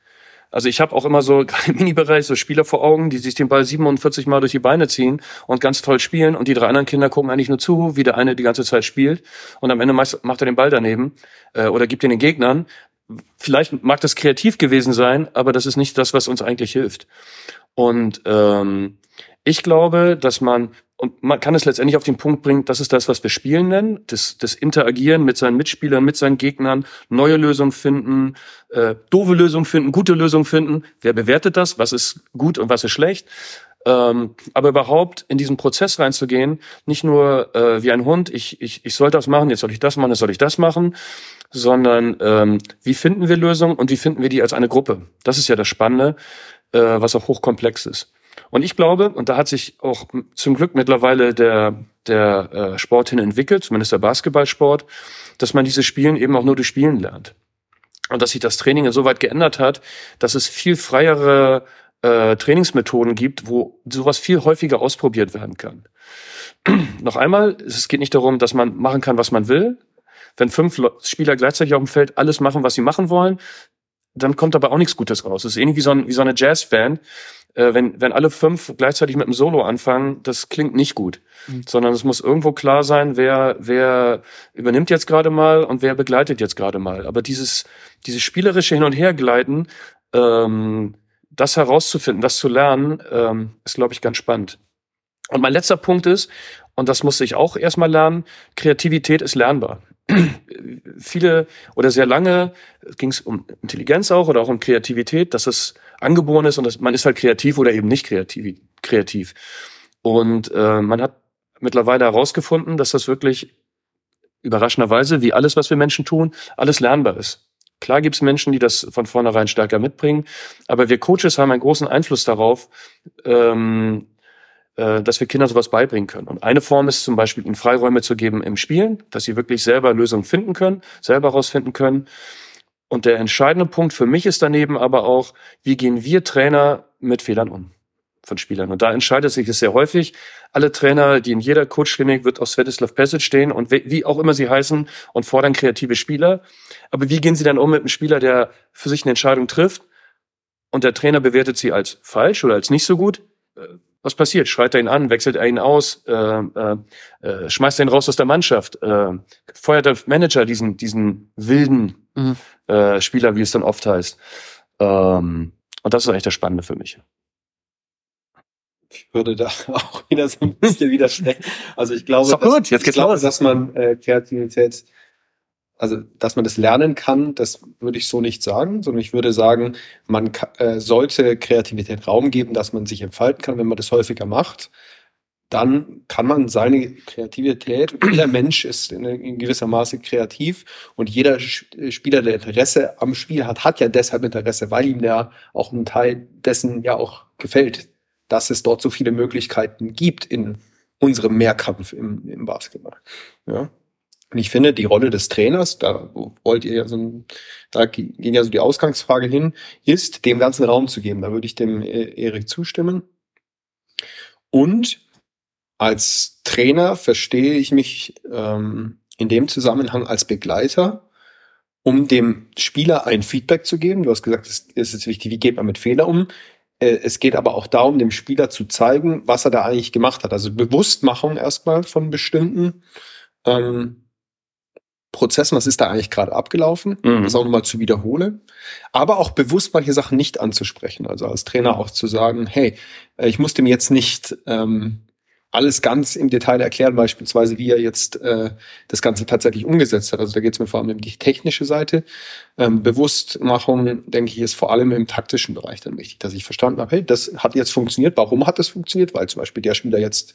[SPEAKER 3] Also ich habe auch immer so, im Mini-Bereich, so Spieler vor Augen, die sich den Ball 47 Mal durch die Beine ziehen und ganz toll spielen und die drei anderen Kinder gucken eigentlich nur zu, wie der eine die ganze Zeit spielt und am Ende macht er den Ball daneben äh, oder gibt ihn den Gegnern. Vielleicht mag das kreativ gewesen sein, aber das ist nicht das, was uns eigentlich hilft. Und ähm, ich glaube, dass man, und man kann es letztendlich auf den Punkt bringen, das ist das, was wir Spielen nennen, das, das Interagieren mit seinen Mitspielern, mit seinen Gegnern, neue Lösungen finden, äh, doofe Lösungen finden, gute Lösungen finden. Wer bewertet das? Was ist gut und was ist schlecht? Ähm, aber überhaupt in diesen Prozess reinzugehen, nicht nur äh, wie ein Hund, ich, ich, ich soll das machen, jetzt soll ich das machen, jetzt soll ich das machen, sondern ähm, wie finden wir Lösungen und wie finden wir die als eine Gruppe? Das ist ja das Spannende, äh, was auch hochkomplex ist. Und ich glaube, und da hat sich auch zum Glück mittlerweile der, der äh, Sport hin entwickelt, zumindest der Basketballsport, dass man dieses Spielen eben auch nur durch Spielen lernt. Und dass sich das Training insoweit geändert hat, dass es viel freiere äh, Trainingsmethoden gibt, wo sowas viel häufiger ausprobiert werden kann. Noch einmal, es geht nicht darum, dass man machen kann, was man will. Wenn fünf Le- Spieler gleichzeitig auf dem Feld alles machen, was sie machen wollen, dann kommt dabei auch nichts Gutes raus. Es ist ähnlich wie so, ein, wie so eine Jazzband. Äh, wenn, wenn alle fünf gleichzeitig mit einem Solo anfangen, das klingt nicht gut.
[SPEAKER 2] Mhm.
[SPEAKER 3] Sondern es muss irgendwo klar sein, wer, wer übernimmt jetzt gerade mal und wer begleitet jetzt gerade mal. Aber dieses, dieses spielerische Hin- und Hergleiten, ähm, das herauszufinden, das zu lernen, ähm, ist, glaube ich, ganz spannend. Und mein letzter Punkt ist, und das musste ich auch erstmal lernen, Kreativität ist lernbar. Viele oder sehr lange ging es um Intelligenz auch oder auch um Kreativität, dass es angeboren ist und dass man ist halt kreativ oder eben nicht kreativ. kreativ. Und äh, man hat mittlerweile herausgefunden, dass das wirklich überraschenderweise, wie alles, was wir Menschen tun, alles lernbar ist. Klar gibt es Menschen, die das von vornherein stärker mitbringen, aber wir Coaches haben einen großen Einfluss darauf, ähm, äh, dass wir Kindern sowas beibringen können. Und eine Form ist zum Beispiel, ihnen Freiräume zu geben im Spielen, dass sie wirklich selber Lösungen finden können, selber herausfinden können. Und der entscheidende Punkt für mich ist daneben aber auch, wie gehen wir Trainer mit Fehlern um von Spielern? Und da entscheidet sich es sehr häufig. Alle Trainer, die in jeder Coachklinik wird auf Svetislav Pesic stehen und wie auch immer sie heißen und fordern kreative Spieler. Aber wie gehen sie dann um mit einem Spieler, der für sich eine Entscheidung trifft und der Trainer bewertet sie als falsch oder als nicht so gut? Äh, Was passiert? Schreit er ihn an, wechselt er ihn aus, äh, äh, äh, schmeißt er ihn raus aus der Mannschaft, äh, feuert der Manager diesen, diesen wilden
[SPEAKER 2] Mhm.
[SPEAKER 3] Spieler, wie es dann oft heißt. Ähm, und das ist eigentlich das Spannende für mich.
[SPEAKER 4] Ich würde da auch wieder so ein bisschen widersprechen. Also ich glaube, dass, ich glaube dass man äh, Kreativität, also dass man das lernen kann, das würde ich so nicht sagen, sondern ich würde sagen, man äh, sollte Kreativität Raum geben, dass man sich entfalten kann, wenn man das häufiger macht. Dann kann man seine Kreativität, jeder Mensch ist in, in gewisser Maße kreativ und jeder Sch- Spieler, der Interesse am Spiel hat, hat ja deshalb Interesse, weil ihm ja auch ein Teil dessen ja auch gefällt, dass es dort so viele Möglichkeiten gibt in unserem Mehrkampf im, im Basketball. Ja. Und ich finde, die Rolle des Trainers, da wollt ihr ja so ein, da ging ja so die Ausgangsfrage hin, ist, dem ganzen Raum zu geben. Da würde ich dem äh, Erik zustimmen. Und als Trainer verstehe ich mich ähm, in dem Zusammenhang als Begleiter, um dem Spieler ein Feedback zu geben. Du hast gesagt, es ist wichtig, wie geht man mit Fehler um? Äh, Es geht aber auch darum, dem Spieler zu zeigen, was er da eigentlich gemacht hat. Also Bewusstmachung erstmal von bestimmten ähm, Prozessen, was ist da eigentlich gerade abgelaufen,
[SPEAKER 3] Mhm.
[SPEAKER 4] das auch nochmal zu wiederholen, aber auch bewusst manche Sachen nicht anzusprechen. Also als Trainer auch zu sagen, hey, äh, ich muss dem jetzt nicht ähm, alles ganz im Detail erklären, beispielsweise wie er jetzt äh, das Ganze tatsächlich umgesetzt hat. Also da geht es mir vor allem um die technische Seite. Ähm, Bewusstmachung, denke ich, ist vor allem im taktischen Bereich dann wichtig, dass ich verstanden habe, hey, das hat jetzt funktioniert. Warum hat das funktioniert? Weil zum Beispiel der Spieler jetzt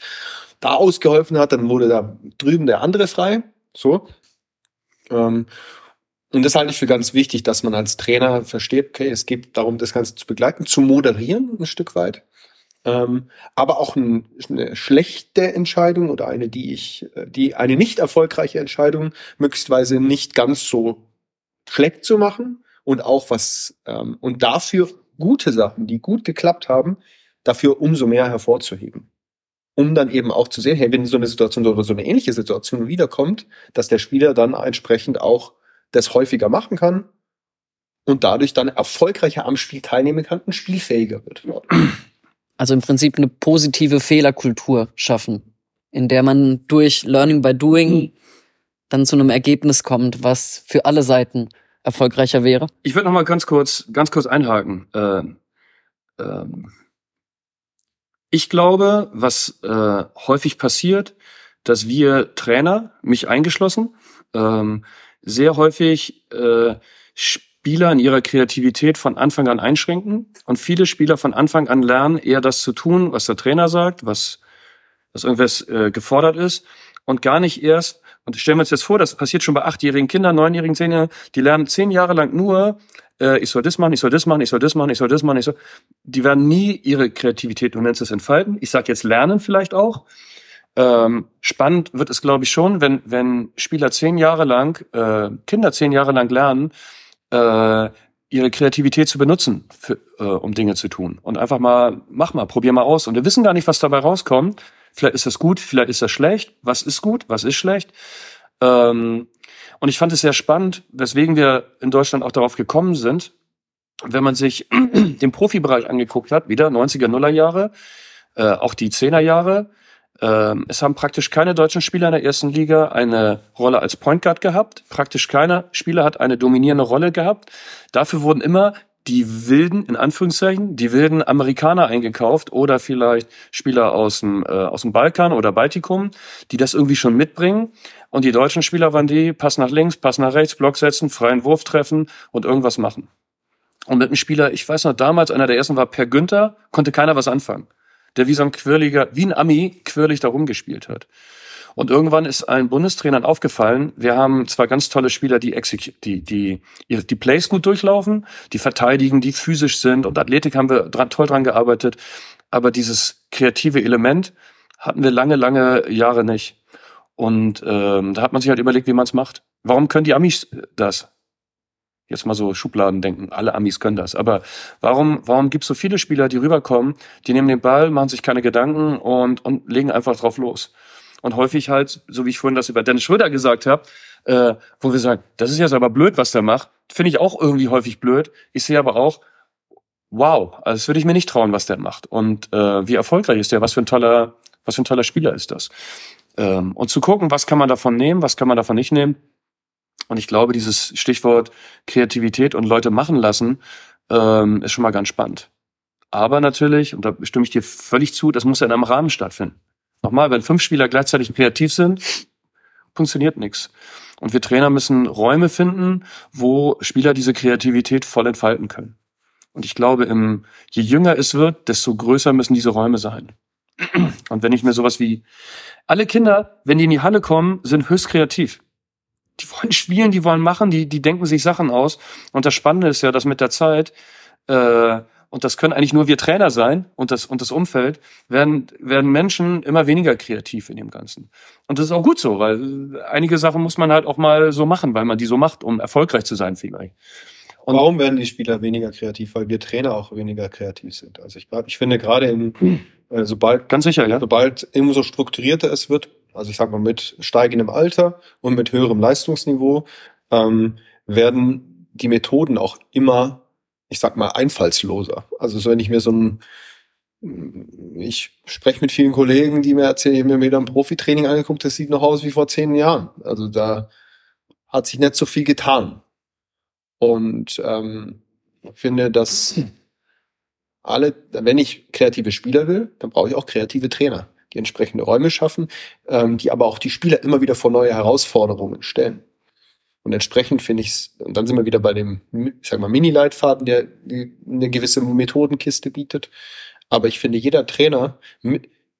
[SPEAKER 4] da ausgeholfen hat, dann wurde da drüben der andere frei. So. Ähm, und das halte ich für ganz wichtig, dass man als Trainer versteht, okay, es geht darum, das Ganze zu begleiten, zu moderieren ein Stück weit. Ähm, aber auch ein, eine schlechte Entscheidung oder eine, die ich, äh, die eine nicht erfolgreiche Entscheidung möglichstweise nicht ganz so schlecht zu machen und auch was ähm, und dafür gute Sachen, die gut geklappt haben, dafür umso mehr hervorzuheben. Um dann eben auch zu sehen, hey, wenn so eine Situation oder so eine ähnliche Situation wiederkommt, dass der Spieler dann entsprechend auch das häufiger machen kann und dadurch dann erfolgreicher am Spiel teilnehmen kann und spielfähiger wird.
[SPEAKER 2] Also im Prinzip eine positive Fehlerkultur schaffen, in der man durch Learning by Doing dann zu einem Ergebnis kommt, was für alle Seiten erfolgreicher wäre.
[SPEAKER 3] Ich würde noch mal ganz kurz, ganz kurz einhaken. Ähm, ähm, ich glaube, was äh, häufig passiert, dass wir Trainer, mich eingeschlossen, ähm, sehr häufig äh, Spieler in ihrer Kreativität von Anfang an einschränken und viele Spieler von Anfang an lernen, eher das zu tun, was der Trainer sagt, was, was irgendwas äh, gefordert ist und gar nicht erst, und stellen wir uns jetzt vor, das passiert schon bei achtjährigen Kindern, neunjährigen, zehnjährigen, die lernen zehn Jahre lang nur, äh, ich soll das machen, ich soll das machen, ich soll das machen, ich soll das machen, ich soll, die werden nie ihre Kreativität, du nennst es entfalten. Ich sage jetzt lernen vielleicht auch. Ähm, spannend wird es, glaube ich, schon, wenn, wenn Spieler zehn Jahre lang, äh, Kinder zehn Jahre lang lernen, äh, ihre Kreativität zu benutzen, für, äh, um Dinge zu tun. Und einfach mal, mach mal, probier mal aus. Und wir wissen gar nicht, was dabei rauskommt. Vielleicht ist das gut, vielleicht ist das schlecht. Was ist gut, was ist schlecht? Ähm, und ich fand es sehr spannend, weswegen wir in Deutschland auch darauf gekommen sind, wenn man sich den Profibereich angeguckt hat, wieder 90er, Nuller Jahre, äh, auch die 10er Jahre, ähm, es haben praktisch keine deutschen Spieler in der ersten Liga eine Rolle als Point Guard gehabt. Praktisch keiner Spieler hat eine dominierende Rolle gehabt. Dafür wurden immer die wilden, in Anführungszeichen, die wilden Amerikaner eingekauft oder vielleicht Spieler aus dem, äh, aus dem Balkan oder Baltikum, die das irgendwie schon mitbringen. Und die deutschen Spieler waren die, Pass nach links, Pass nach rechts, Block setzen, freien Wurf treffen und irgendwas machen. Und mit einem Spieler, ich weiß noch, damals einer der ersten war Per Günther, konnte keiner was anfangen. Der wie so ein quirliger, wie ein Ami quirlig da rumgespielt hat. Und irgendwann ist allen Bundestrainern aufgefallen, wir haben zwar ganz tolle Spieler, die, die, die, die, die Plays gut durchlaufen, die verteidigen, die physisch sind und Athletik haben wir dran, toll dran gearbeitet, aber dieses kreative Element hatten wir lange, lange Jahre nicht. Und ähm, da hat man sich halt überlegt, wie man es macht. Warum können die Amis das? Jetzt mal so Schubladen denken, alle Amis können das. Aber warum, warum gibt es so viele Spieler, die rüberkommen, die nehmen den Ball, machen sich keine Gedanken und, und legen einfach drauf los? Und häufig halt, so wie ich vorhin das über Dennis Schröder gesagt habe, äh, wo wir sagen, das ist jetzt aber blöd, was der macht, finde ich auch irgendwie häufig blöd. Ich sehe aber auch, wow, also das würde ich mir nicht trauen, was der macht. Und äh, wie erfolgreich ist der? Was für ein toller, was für ein toller Spieler ist das? Ähm, und zu gucken, was kann man davon nehmen, was kann man davon nicht nehmen. Und ich glaube, dieses Stichwort Kreativität und Leute machen lassen ähm, ist schon mal ganz spannend. Aber natürlich, und da stimme ich dir völlig zu, das muss ja in einem Rahmen stattfinden. Nochmal, wenn fünf Spieler gleichzeitig kreativ sind, funktioniert nichts. Und wir Trainer müssen Räume finden, wo Spieler diese Kreativität voll entfalten können. Und ich glaube, im, je jünger es wird, desto größer müssen diese Räume sein. Und wenn ich mir sowas wie, alle Kinder, wenn die in die Halle kommen, sind höchst kreativ. Die wollen spielen, die wollen machen, die, die denken sich Sachen aus. Und das Spannende ist ja, dass mit der Zeit, äh, und das können eigentlich nur wir Trainer sein und das, und das Umfeld, werden, werden Menschen immer weniger kreativ in dem Ganzen. Und das ist auch gut so, weil einige Sachen muss man halt auch mal so machen, weil man die so macht, um erfolgreich zu sein vielleicht. Und-
[SPEAKER 4] Warum werden die Spieler weniger kreativ? Weil wir Trainer auch weniger kreativ sind. Also ich, ich finde gerade im, äh, sobald,
[SPEAKER 3] Ganz sicher, ja.
[SPEAKER 4] sobald umso strukturierter es wird, also ich sag mal mit steigendem Alter und mit höherem Leistungsniveau, ähm, werden die Methoden auch immer, ich sag mal, einfallsloser. Also so wenn ich mir so ein ich spreche mit vielen Kollegen, die mir erzählen, ich habe mir wieder ein Profitraining angeguckt, das sieht noch aus wie vor zehn Jahren. Also da hat sich nicht so viel getan. Und ähm, ich finde, dass alle, wenn ich kreative Spieler will, dann brauche ich auch kreative Trainer, die entsprechende Räume schaffen, ähm, die aber auch die Spieler immer wieder vor neue Herausforderungen stellen. Und entsprechend finde ich es, und dann sind wir wieder bei dem, ich sag mal, Mini-Leitfaden, der eine gewisse Methodenkiste bietet. Aber ich finde, jeder Trainer,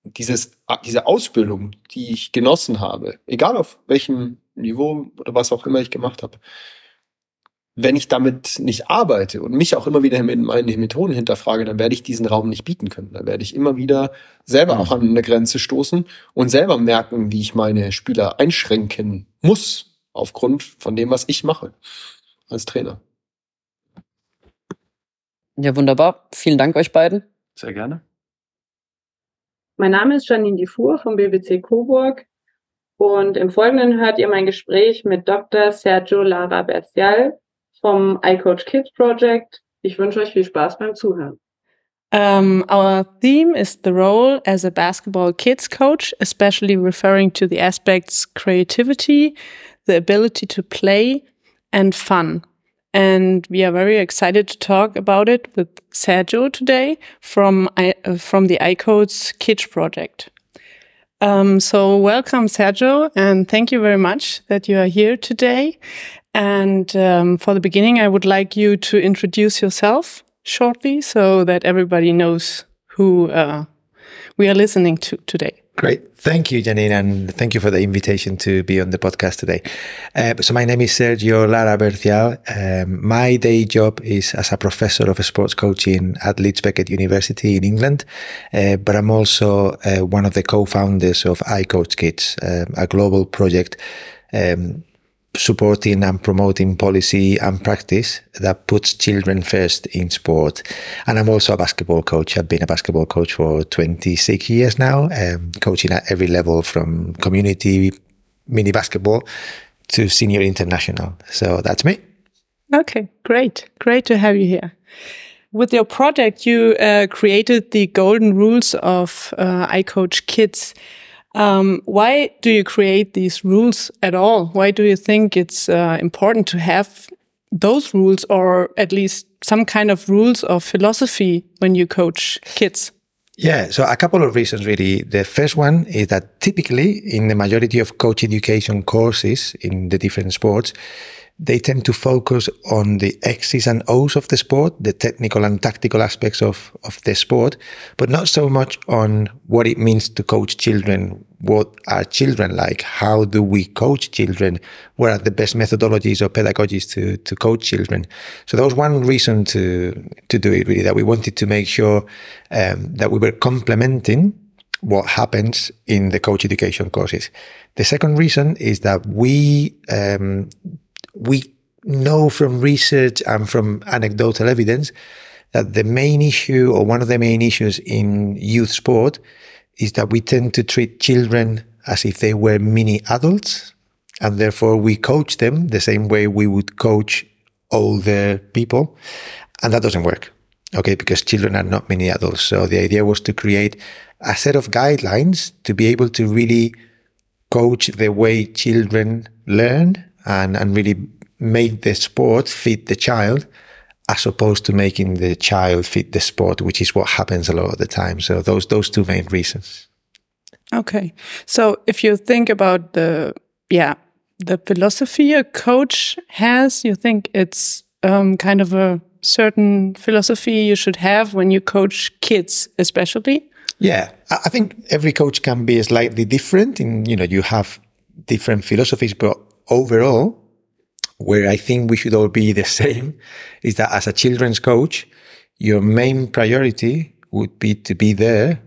[SPEAKER 4] dieses, diese Ausbildung, die ich genossen habe, egal auf welchem Niveau oder was auch immer ich gemacht habe, wenn ich damit nicht arbeite und mich auch immer wieder mit meinen Methoden hinterfrage, dann werde ich diesen Raum nicht bieten können. Dann werde ich immer wieder selber auch an eine Grenze stoßen und selber merken, wie ich meine Spieler einschränken muss aufgrund von dem, was ich mache als Trainer.
[SPEAKER 2] Ja, wunderbar. Vielen Dank euch beiden.
[SPEAKER 3] Sehr gerne.
[SPEAKER 5] Mein Name ist Janine Dufour vom BBC Coburg und im Folgenden hört ihr mein Gespräch mit Dr. Sergio Lara Bercial vom iCoach Kids Project. Ich wünsche euch viel Spaß beim Zuhören.
[SPEAKER 6] Um, our theme is the role as a basketball kids coach, especially referring to the aspects creativity, the ability to play, and fun. And we are very excited to talk about it with Sergio today from uh, from the iCodes Kids project. Um, so welcome, Sergio, and thank you very much that you are here today. And um, for the beginning, I would like you to introduce yourself shortly so that everybody knows who uh, we are listening to today.
[SPEAKER 7] Great. Thank you, Janine, and thank you for the invitation to be on the podcast today. Uh, so my name is Sergio Lara Bercial. Um, my day job is as a professor of sports coaching at Leeds Beckett University in England, uh, but I'm also uh, one of the co-founders of iCoach Kids, um, a global project um, supporting and promoting policy and practice that puts children first in sport. And I'm also a basketball coach. I've been a basketball coach for 26 years now, um, coaching at every level from community mini basketball to senior international. So that's me.
[SPEAKER 6] Okay, great. Great to have you here. With your project, you uh, created the golden rules of uh, iCoach Kids. Um, why do you create these rules at all? Why do you think it's uh, important to have those rules or at least some kind of rules or philosophy when you coach kids?
[SPEAKER 7] Yeah, so a couple of reasons really. The first one is that typically in the majority of coach education courses in the different sports, they tend to focus on the X's and O's of the sport, the technical and tactical aspects of, of the sport, but not so much on what it means to coach children. What are children like? How do we coach children? What are the best methodologies or pedagogies to, to coach children? So that was one reason to, to do it really, that we wanted to make sure um, that we were complementing what happens in the coach education courses. The second reason is that we um, we know from research and from anecdotal evidence that the main issue or one of the main issues in youth sport is that we tend to treat children as if they were mini adults and therefore we coach them the same way we would coach older people and that doesn't work okay because children are not mini adults. So the idea was to create a set of guidelines to be able to really coach the way children learn and, and really make the sport fit the child as opposed to making the child fit the sport, which is what happens a lot of the time. So those those two main reasons.
[SPEAKER 6] Okay. So if you think about the yeah, the philosophy a coach has, you think it's um, kind of a certain philosophy you should have when you coach kids, especially?
[SPEAKER 7] Yeah, I think every coach can be slightly different in, you know, you have different philosophies, but overall, where I think we should all be the same is that as a children's coach, your main priority would be to be there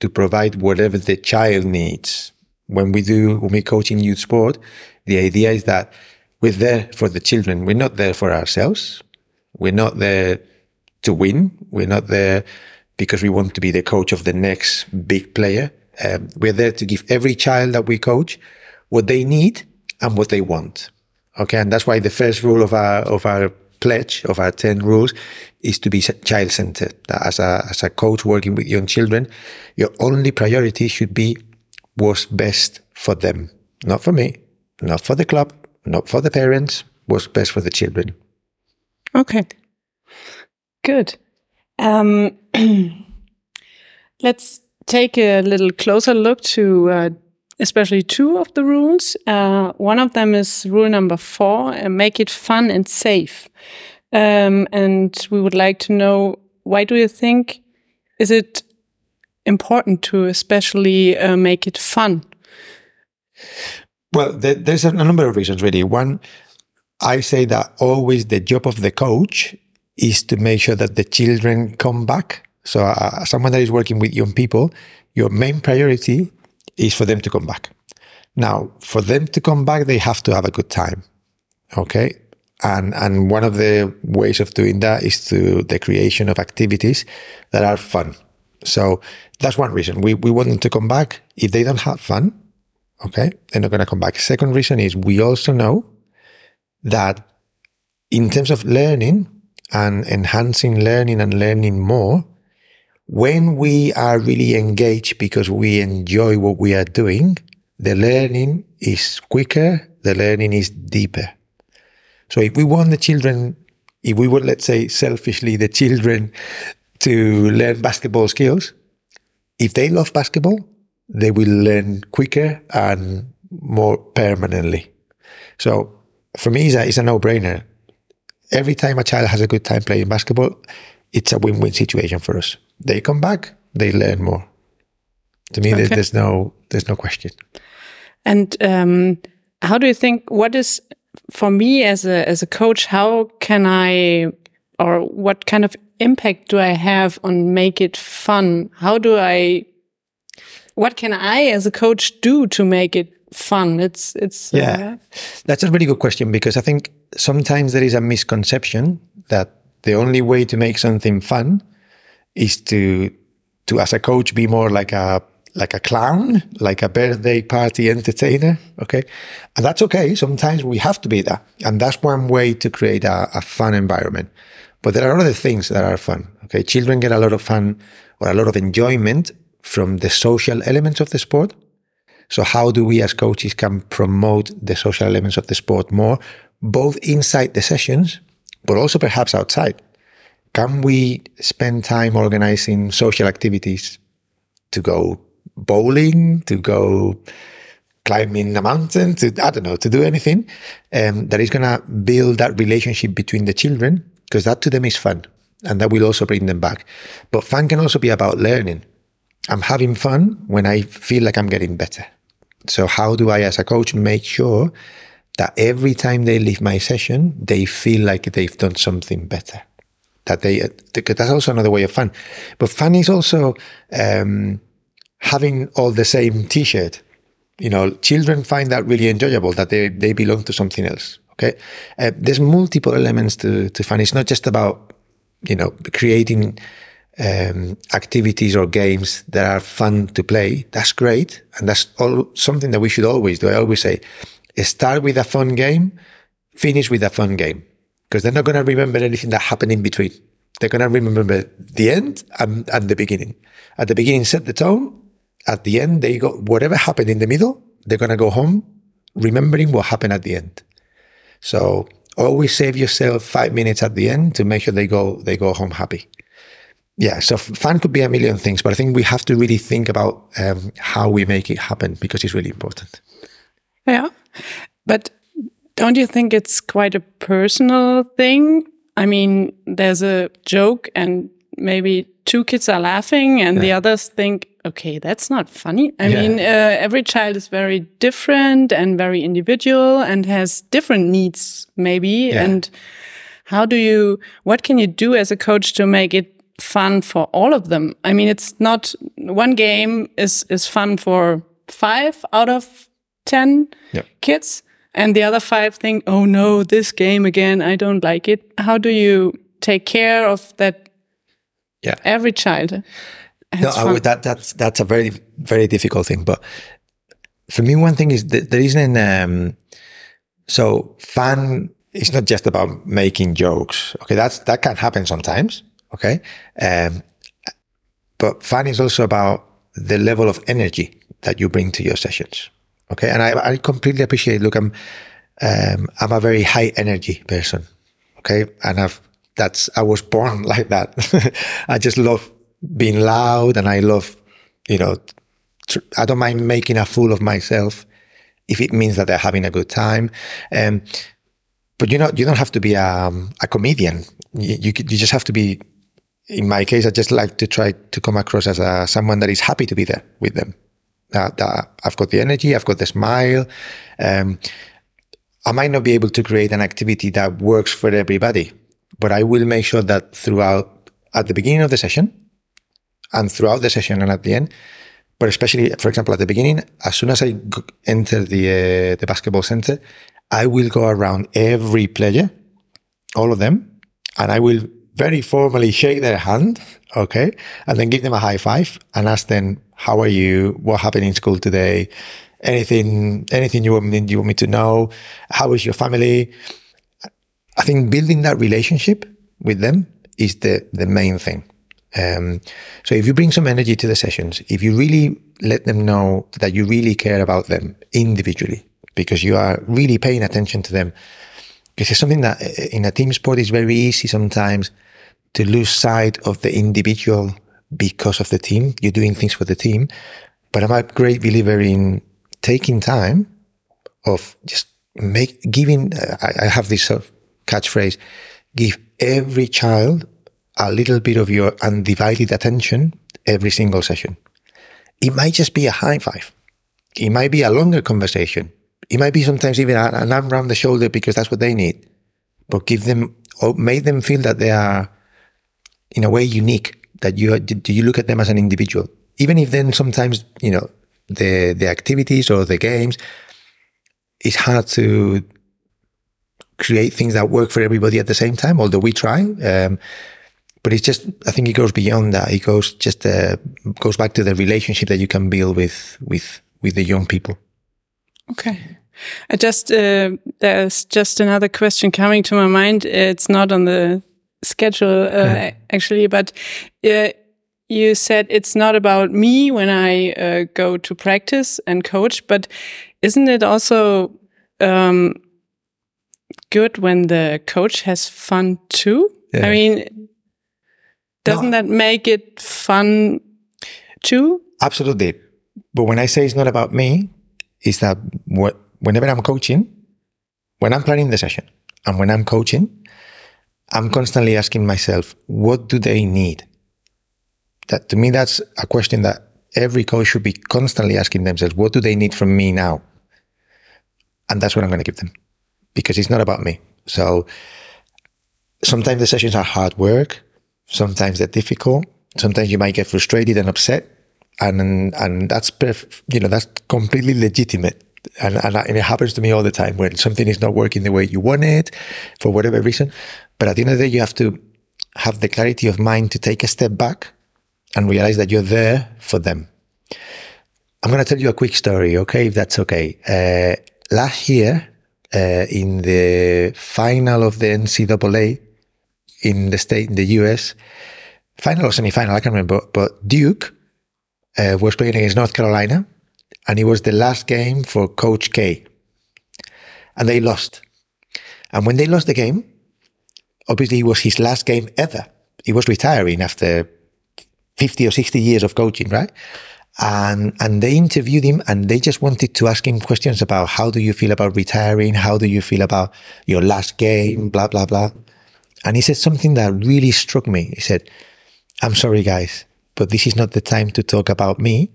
[SPEAKER 7] to provide whatever the child needs. When we do, when we coach in youth sport, the idea is that we're there for the children. We're not there for ourselves. We're not there to win. We're not there because we want to be the coach of the next big player. Um, we're there to give every child that we coach what they need and what they want. Okay. And that's why the first rule of our, of our pledge of our 10 rules is to be child centered. As a, as a coach working with young children, your only priority should be what's best for them, not for me, not for the club, not for the parents, what's best for the children.
[SPEAKER 6] Okay. Good. Um, let's take a little closer look to uh, especially two of the rules. Uh, one of them is rule number four uh, make it fun and safe. Um, and we would like to know why do you think is it important to especially uh, make it fun?
[SPEAKER 7] Well, there, there's a number of reasons, really. One, I say that always the job of the coach is to make sure that the children come back. So, uh, someone that is working with young people, your main priority is for them to come back. Now, for them to come back, they have to have a good time. Okay. And, and one of the ways of doing that is through the creation of activities that are fun. So that's one reason. We, we want them to come back. If they don't have fun, okay, they're not going to come back. Second reason is we also know that in terms of learning and enhancing learning and learning more, when we are really engaged because we enjoy what we are doing, the learning is quicker, the learning is deeper. So if we want the children, if we would, let's say, selfishly, the children to learn basketball skills, if they love basketball, they will learn quicker and more permanently. So for me, it's a, a no-brainer. Every time a child has a good time playing basketball, it's a win-win situation for us. They come back, they learn more. To me, okay. there's no there's no question.
[SPEAKER 6] And um, how do you think? What is for me as a as a coach? How can I, or what kind of impact do I have on make it fun? How do I? What can I as a coach do to make it fun? It's it's
[SPEAKER 7] yeah. Uh, That's a really good question because I think sometimes there is a misconception that the only way to make something fun is to to as a coach be more like a like a clown, like a birthday party entertainer. Okay. And that's okay. Sometimes we have to be that. And that's one way to create a, a, fun environment. But there are other things that are fun. Okay. Children get a lot of fun or a lot of enjoyment from the social elements of the sport. So how do we as coaches can promote the social elements of the sport more, both inside the sessions, but also perhaps outside? Can we spend time organizing social activities to go bowling, to go climbing a mountain, to, I don't know, to do anything um, that is going to build that relationship between the children because that to them is fun and that will also bring them back. But fun can also be about learning. I'm having fun when I feel like I'm getting better. So how do I, as a coach, make sure that every time they leave my session, they feel like they've done something better? That they, that's also another way of fun. But fun is also, um, having all the same T-shirt. You know, children find that really enjoyable that they they belong to something else. Okay, uh, there's multiple elements to to fun. It's not just about you know creating um, activities or games that are fun to play. That's great, and that's all something that we should always do. I always say, start with a fun game, finish with a fun game, because they're not going to remember anything that happened in between. They're going to remember the end and, and the beginning. At the beginning, set the tone at the end, they go, whatever happened in the middle, they're going to go home remembering what happened at the end. So always save yourself five minutes at the end to make sure they go, they go home happy. Yeah. So fun could be a million things, but I think we have to really think about um, how we make it happen because it's really important.
[SPEAKER 6] Yeah. But don't you think it's quite a personal thing? I mean, there's a joke and maybe two kids are laughing and yeah. the others think, okay, that's not funny. I yeah. mean, uh, every child is very different and very individual and has different needs, maybe. Yeah. And how do you, what can you do as a coach to make it fun for all of them? I mean, it's not one game is, is fun for five out of 10 yeah. kids. And the other five think, oh no, this game again, I don't like it. How do you take care of that? Yeah. Every child
[SPEAKER 7] no, I would, that that's that's a very very difficult thing. But for me, one thing is that there isn't. Um, so fun is not just about making jokes. Okay, that's that can happen sometimes. Okay, um, but fun is also about the level of energy that you bring to your sessions. Okay, and I, I completely appreciate. It. Look, I'm Um, I'm a very high energy person. Okay. And I've, that's, I was born like that. I just love being loud and I love, you know, I don't mind making a fool of myself if it means that they're having a good time. Um, but you know, you don't have to be a, um, a comedian. You, you, you just have to be, in my case, I just like to try to come across as a, someone that is happy to be there with them. That, that I've got the energy, I've got the smile. Um, I might not be able to create an activity that works for everybody, but I will make sure that throughout, at the beginning of the session and throughout the session and at the end, but especially, for example, at the beginning, as soon as I enter the, uh, the basketball center, I will go around every player, all of them, and I will very formally shake their hand, okay, and then give them a high five and ask them, "How are you? What happened in school today? Anything, anything you want me, you want me to know? How is your family?" I think building that relationship with them is the the main thing. Um, so if you bring some energy to the sessions, if you really let them know that you really care about them individually, because you are really paying attention to them, because it's something that in a team sport is very easy sometimes to lose sight of the individual because of the team. You're doing things for the team, but I'm a great believer in taking time of just make giving. I, I have this sort of catchphrase: give every child a little bit of your undivided attention every single session. It might just be a high five. It might be a longer conversation. It might be sometimes even an arm around the shoulder because that's what they need. But give them or make them feel that they are in a way unique, that you do you look at them as an individual. Even if then sometimes, you know, the the activities or the games, it's hard to create things that work for everybody at the same time, although we try. Um, but it's just, I think it goes beyond that. It goes just, uh, goes back to the relationship that you can build with, with, with the young people.
[SPEAKER 6] Okay. I just, uh, there's just another question coming to my mind. It's not on the schedule, uh, actually, but, uh, you said it's not about me when I uh, go to practice and coach, but isn't it also um, good when the coach has fun too?
[SPEAKER 7] Yeah.
[SPEAKER 6] I mean, doesn't that make it fun too?
[SPEAKER 7] Absolutely. But when I say it's not about me, is that wh- whenever I'm coaching, when I'm planning the session and when I'm coaching, I'm constantly asking myself, what do they need? That to me, that's a question that every coach should be constantly asking themselves, what do they need from me now? And that's what I'm going to give them because it's not about me. So sometimes the sessions are hard work. Sometimes they're difficult. Sometimes you might get frustrated and upset and and that's perf- you know that's completely legitimate and, and and it happens to me all the time when something is not working the way you want it for whatever reason but at the end of the day you have to have the clarity of mind to take a step back and realize that you're there for them i'm going to tell you a quick story okay if that's okay uh, last year uh, in the final of the ncaa in the state in the us final or semi-final i can't remember but duke uh, was playing against North Carolina, and it was the last game for Coach K. And they lost. And when they lost the game, obviously it was his last game ever. He was retiring after 50 or 60 years of coaching, right? And, and they interviewed him and they just wanted to ask him questions about how do you feel about retiring? How do you feel about your last game? Blah, blah, blah. And he said something that really struck me. He said, I'm sorry, guys but this is not the time to talk about me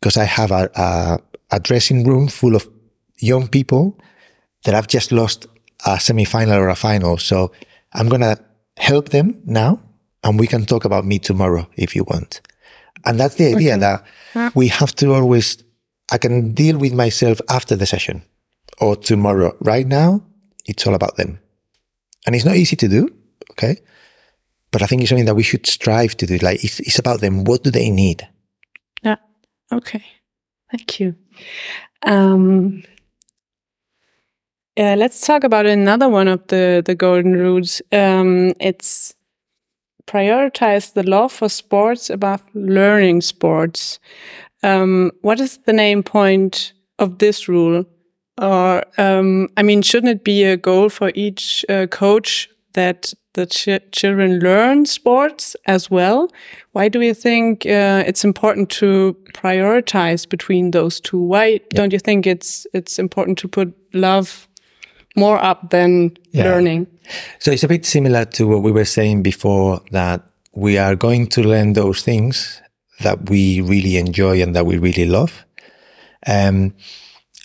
[SPEAKER 7] because I have a, a, a, dressing room full of young people that I've just lost a semi-final or a final. So I'm going to help them now and we can talk about me tomorrow if you want. And that's the idea okay. that we have to always, I can deal with myself after the session or tomorrow. Right now, it's all about them. And it's not easy to do. Okay. But I think it's something that we should strive to do. Like it's, it's about them. What do they need?
[SPEAKER 6] Yeah. Okay. Thank you. Um, yeah, let's talk about another one of the the golden rules. Um, it's prioritize the love for sports above learning sports. Um, what is the main point of this rule? Or, um, I mean, shouldn't it be a goal for each uh, coach that the ch children learn sports as well? Why do you think uh, it's important to prioritize between those two? Why yeah. don't you think it's it's important to put love more up than yeah. learning?
[SPEAKER 7] So it's a bit similar to what we were saying before that we are going to learn those things that we really enjoy and that we really love. Um,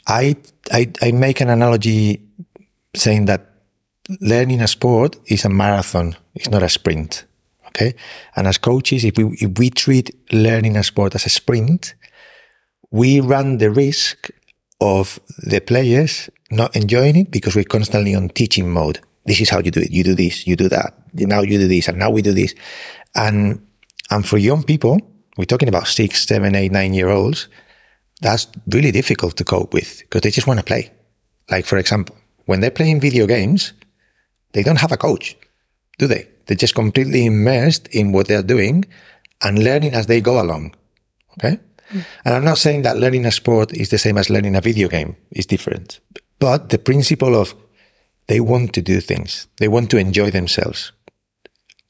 [SPEAKER 7] I, I, I make an analogy saying that learning a sport is a marathon. It's not a sprint. Okay. And as coaches, if we, if we treat learning a sport as a sprint, we run the risk of the players not enjoying it because we're constantly on teaching mode. This is how you do it. You do this, you do that. Now you do this, and now we do this. And, and for young people, we're talking about six, seven, eight, nine year olds, that's really difficult to cope with because they just want to play. Like, for example, when they're playing video games, they don't have a coach, do they? They're just completely immersed in what they're doing and learning as they go along. Okay. Mm. And I'm not saying that learning a sport is the same as learning a video game. It's different. But the principle of they want to do things, they want to enjoy themselves.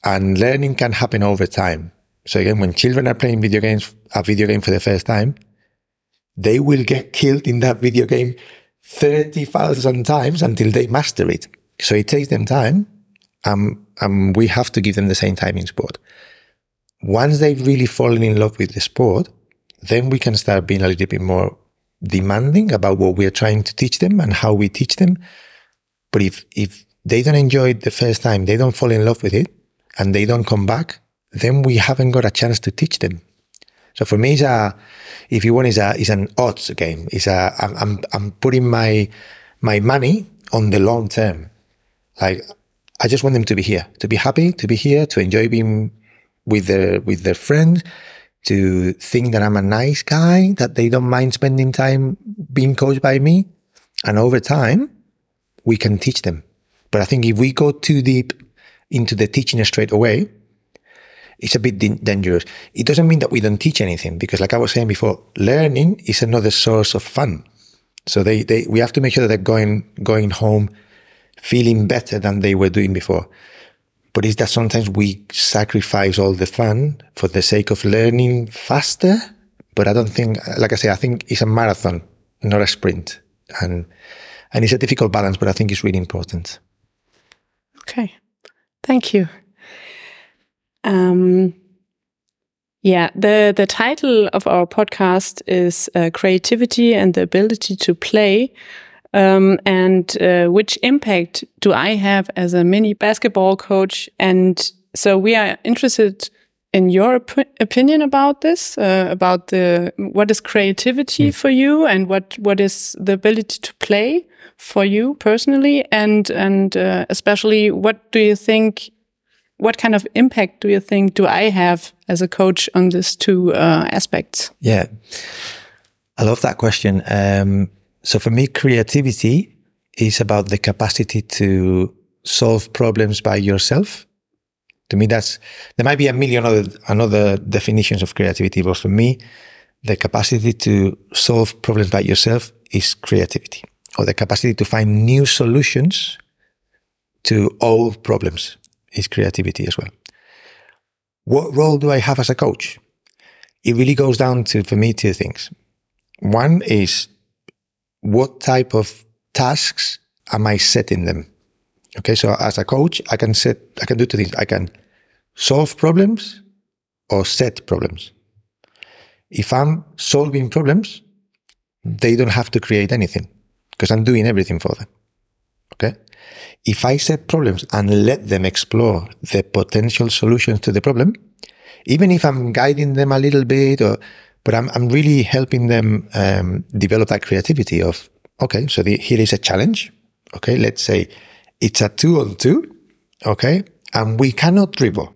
[SPEAKER 7] And learning can happen over time. So again, when children are playing video games, a video game for the first time, they will get killed in that video game 30,000 times until they master it. So it takes them time. Um, and we have to give them the same time in sport. Once they've really fallen in love with the sport, then we can start being a little bit more demanding about what we're trying to teach them and how we teach them. But if, if they don't enjoy it the first time, they don't fall in love with it and they don't come back, then we haven't got a chance to teach them. So for me, it's a, if you want, it's a, it's an odds game. It's a, I'm, I'm, I'm putting my, my money on the long term. Like, I just want them to be here, to be happy, to be here, to enjoy being with their, with their friends, to think that I'm a nice guy, that they don't mind spending time being coached by me. And over time, we can teach them. But I think if we go too deep into the teaching straight away, it's a bit dangerous. It doesn't mean that we don't teach anything because like I was saying before, learning is another source of fun. So they, they, we have to make sure that they're going, going home feeling better than they were doing before. But it's that sometimes we sacrifice all the fun for the sake of learning faster. But I don't think, like I say, I think it's a marathon, not a sprint. And, and it's a difficult balance, but I think it's really important.
[SPEAKER 6] Okay. Thank you. Um, yeah, the the title of our podcast is uh, creativity and the ability to play. Um, and uh, which impact do I have as a mini basketball coach? And so we are interested in your op opinion about this, uh, about the what is creativity mm. for you, and what what is the ability to play for you personally, and and uh, especially what do you think what kind of impact do you think do I have as a coach on these two uh, aspects?
[SPEAKER 7] Yeah, I love that question. Um, so for me, creativity is about the capacity to solve problems by yourself. To me, that's there might be a million other another definitions of creativity, but for me, the capacity to solve problems by yourself is creativity, or the capacity to find new solutions to old problems is creativity as well. What role do I have as a coach? It really goes down to, for me, two things. One is what type of tasks am I setting them? Okay, so as a coach, I can set, I can do two things. I can solve problems or set problems. If I'm solving problems, they don't have to create anything because I'm doing everything for them. Okay. If I set problems and let them explore the potential solutions to the problem, even if I'm guiding them a little bit, or but I'm I'm really helping them um, develop that creativity of okay, so the, here is a challenge. Okay, let's say it's a two on two. Okay, and we cannot dribble.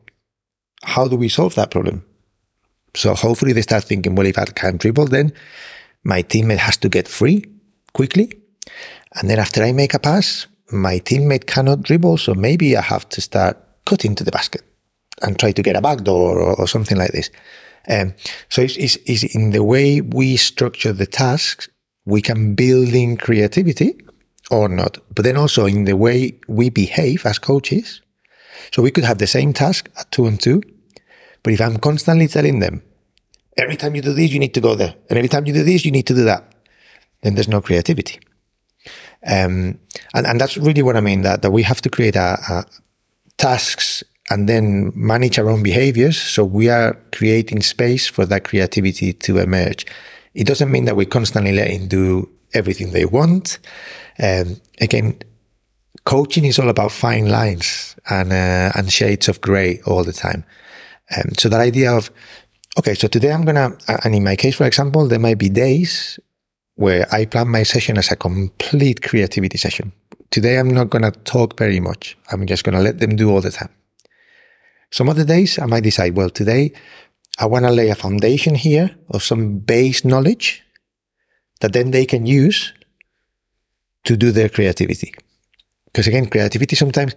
[SPEAKER 7] How do we solve that problem? So hopefully they start thinking, well, if I can dribble, then my teammate has to get free quickly. And then after I make a pass, my teammate cannot dribble, so maybe I have to start cutting to the basket and try to get a backdoor or, or something like this. Um, so it's, it's, it's, in the way we structure the tasks, we can build in creativity or not, but then also in the way we behave as coaches. So we could have the same task at two and two, but if I'm constantly telling them, every time you do this, you need to go there, and every time you do this, you need to do that, then there's no creativity. Um, and, and that's really what I mean that, that we have to create a, a tasks and then manage our own behaviors. So we are creating space for that creativity to emerge. It doesn't mean that we constantly let them do everything they want. Um, again, coaching is all about fine lines and uh, and shades of gray all the time. Um, so that idea of okay, so today I'm gonna, and in my case, for example, there might be days where I plan my session as a complete creativity session. Today I'm not gonna talk very much. I'm just gonna let them do all the time. Some other days I might decide, well, today I want to lay a foundation here of some base knowledge that then they can use to do their creativity. Because again, creativity sometimes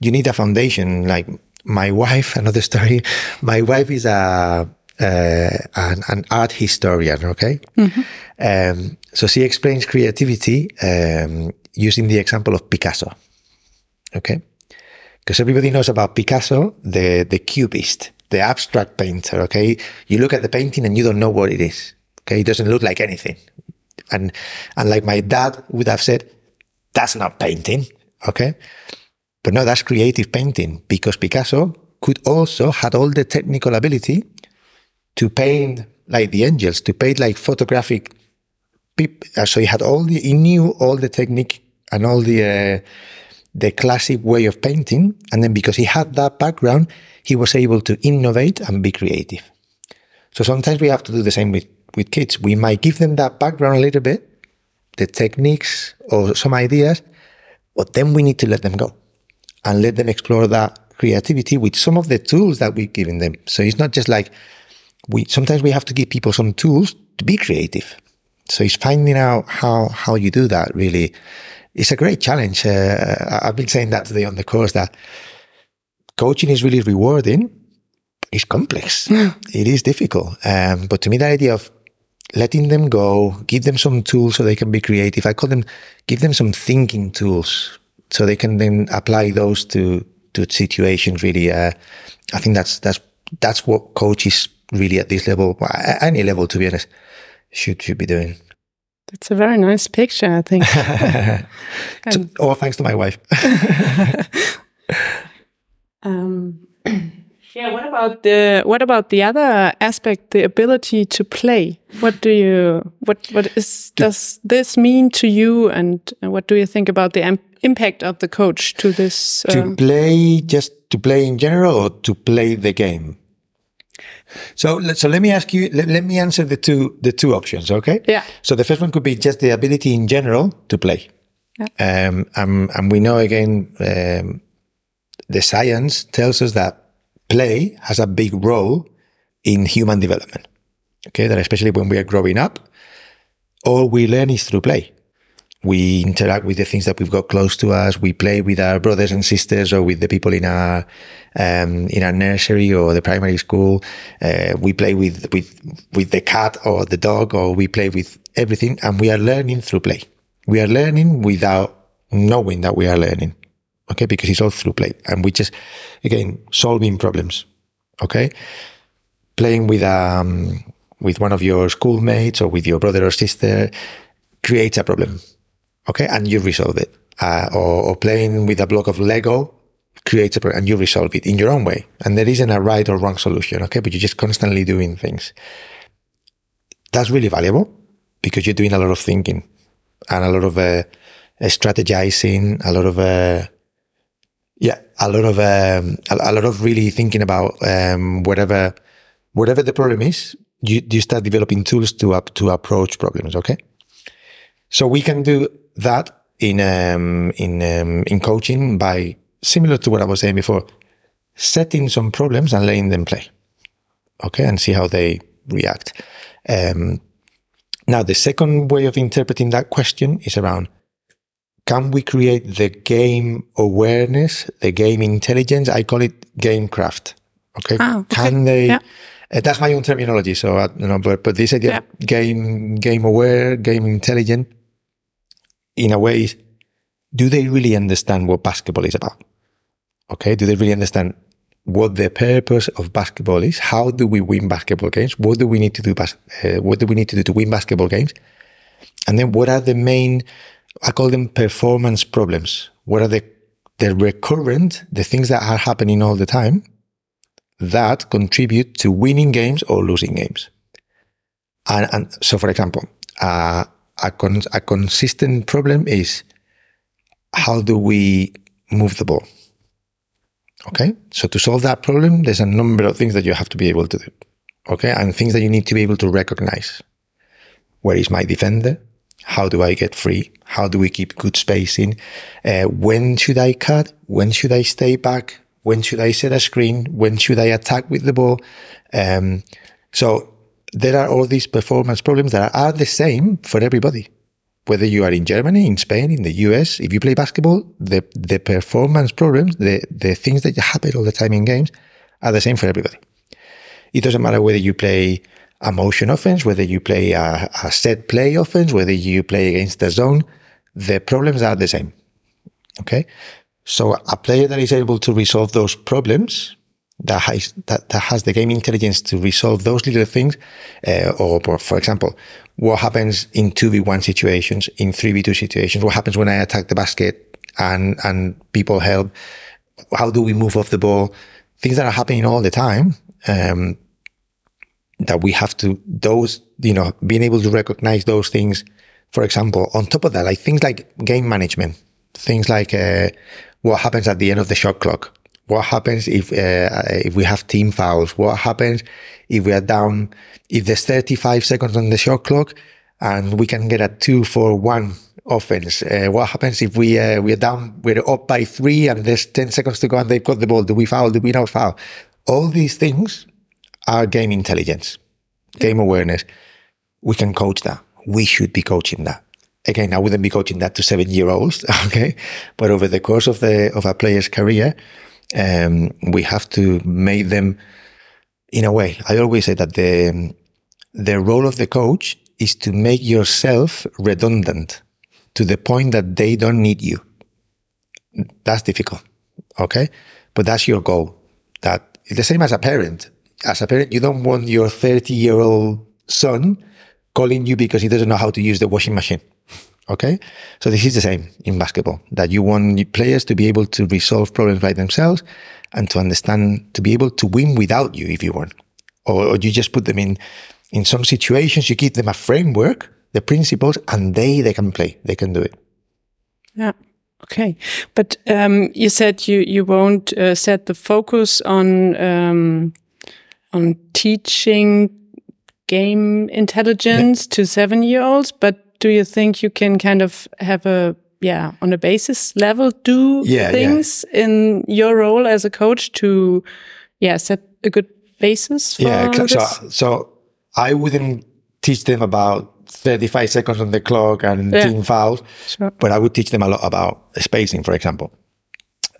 [SPEAKER 7] you need a foundation. Like my wife, another story. My wife is a uh, an, an, art historian. Okay, mm-hmm. um, so she explains creativity um, using the example of Picasso. Okay, because everybody knows about Picasso, the, the cubist, the abstract painter. Okay. You look at the painting and you don't know what it is. Okay. It doesn't look like anything. And, and like my dad would have said, that's not painting. Okay. But no, that's creative painting because Picasso could also had all the technical ability to paint like the angels, to paint like photographic people. Uh, so he had all the, he knew all the technique and all the, uh, the classic way of painting. And then because he had that background, he was able to innovate and be creative. So sometimes we have to do the same with, with kids. We might give them that background a little bit, the techniques or some ideas, but then we need to let them go and let them explore that creativity with some of the tools that we've given them. So it's not just like we, sometimes we have to give people some tools to be creative. So it's finding out how, how you do that really it's a great challenge. Uh, I've been saying that today on the course that coaching is really rewarding. It's complex. it is difficult. Um, but to me, the idea of letting them go, give them some tools so they can be creative. I call them, give them some thinking tools so they can then apply those to, to situations really. Uh, I think that's, that's, that's what coaches really at this level, any level, to be honest, should, should be doing.
[SPEAKER 6] It's a very nice picture, I think.
[SPEAKER 7] and, all thanks to my wife.
[SPEAKER 6] um, yeah. What about the what about the other aspect, the ability to play? What do you what what is does this mean to you, and what do you think about the impact of the coach to this?
[SPEAKER 7] Um, to play, just to play in general, or to play the game. So, so let me ask you, let, let me answer the two, the two options. Okay.
[SPEAKER 6] Yeah.
[SPEAKER 7] So the first one could be just the ability in general to play. Yeah. Um, and, and we know again, um, the science tells us that play has a big role in human development. Okay. That especially when we are growing up, all we learn is through play we interact with the things that we've got close to us. We play with our brothers and sisters or with the people in our, um, in our nursery or the primary school. Uh, we play with, with, with the cat or the dog or we play with everything and we are learning through play. We are learning without knowing that we are learning. Okay. Because it's all through play and we just, again, solving problems. Okay. Playing with, um, with one of your schoolmates or with your brother or sister creates a problem okay, and you resolve it. Uh, or, or, playing with a block of Lego creates a problem and you resolve it in your own way. And there isn't a right or wrong solution, okay? But you're just constantly doing things. That's really valuable because you're doing a lot of thinking and a lot of uh, strategizing, a lot of uh, yeah, a lot of um, a, a, lot of really thinking about um, whatever whatever the problem is. You you start developing tools to up to approach problems. Okay, so we can do that in um, in um, in coaching by similar to what I was saying before, setting some problems and letting them play, okay, and see how they react. Um, now, the second way of interpreting that question is around: Can we create the game awareness, the game intelligence? I call it game craft. Okay,
[SPEAKER 6] ah, okay.
[SPEAKER 7] can they?
[SPEAKER 6] Yeah.
[SPEAKER 7] Uh, that's my own terminology. So, uh, you know, but, but this idea
[SPEAKER 6] Yeah.
[SPEAKER 7] game, game aware, game intelligent, in a way, do they really understand what basketball is about? Okay. Do they really understand what the purpose of basketball is? How do we win basketball games? What do we need to do? Bas- uh, what do we need to do to win basketball games? And then what are the main, I call them performance problems. What are the, the recurrent, the things that are happening all the time that contribute to winning games or losing games? And, and so, for example, uh, a, con- a consistent problem is how do we move the ball? Okay. So to solve that problem, there's a number of things that you have to be able to do. Okay. And things that you need to be able to recognize. Where is my defender? How do I get free? How do we keep good spacing? Uh, when should I cut? When should I stay back? When should I set a screen? When should I attack with the ball? Um, so there are all these performance problems that are the same for everybody. Whether you are in Germany, in Spain, in the US, if you play basketball, the, the performance problems, the, the things that happen all the time in games are the same for everybody. It doesn't matter whether you play a motion offense, whether you play a, a set play offense, whether you play against the zone, the problems are the same. Okay. So a player that is able to resolve those problems, that has, that, that has the game intelligence to resolve those little things, uh, or for, for example, what happens in 2v1 situations, in 3v2 situations, what happens when I attack the basket and, and people help, how do we move off the ball, things that are happening all the time, um, that we have to, those, you know, being able to recognize those things, for example, on top of that, like things like game management, things like, uh, what happens at the end of the shot clock, what happens if uh, if we have team fouls? What happens if we are down? If there's 35 seconds on the shot clock and we can get a two for one offense? Uh, what happens if we uh, we are down? We're up by three and there's 10 seconds to go and they've got the ball. Do we foul? Do we not foul? All these things are game intelligence, game awareness. We can coach that. We should be coaching that again, I wouldn't be coaching that to seven year olds. Okay. But over the course of the, of a player's career, um, we have to make them in a way. I always say that the, the role of the coach is to make yourself redundant to the point that they don't need you. That's difficult. Okay. But that's your goal. That the same as a parent. As a parent, you don't want your 30 year old son calling you because he doesn't know how to use the washing machine. Okay. So this is the same in basketball that you want players to be able to resolve problems by themselves and to understand, to be able to win without you if you want. Or, or you just put them in, in some situations, you give them a framework, the principles, and they, they can play. They can do it.
[SPEAKER 6] Yeah. Okay. But um, you said you, you won't uh, set the focus on, um, on teaching game intelligence to seven year olds, but do you think you can kind of have a yeah on a basis level do
[SPEAKER 7] Yeah, yeah.
[SPEAKER 6] things in your role as a coach to yeah set a good basis for
[SPEAKER 7] Yeah, so so I wouldn't teach them about 35 seconds on the clock and
[SPEAKER 6] Yeah.
[SPEAKER 7] team fouls,
[SPEAKER 6] Sure.
[SPEAKER 7] but I would teach them a lot about spacing, for example,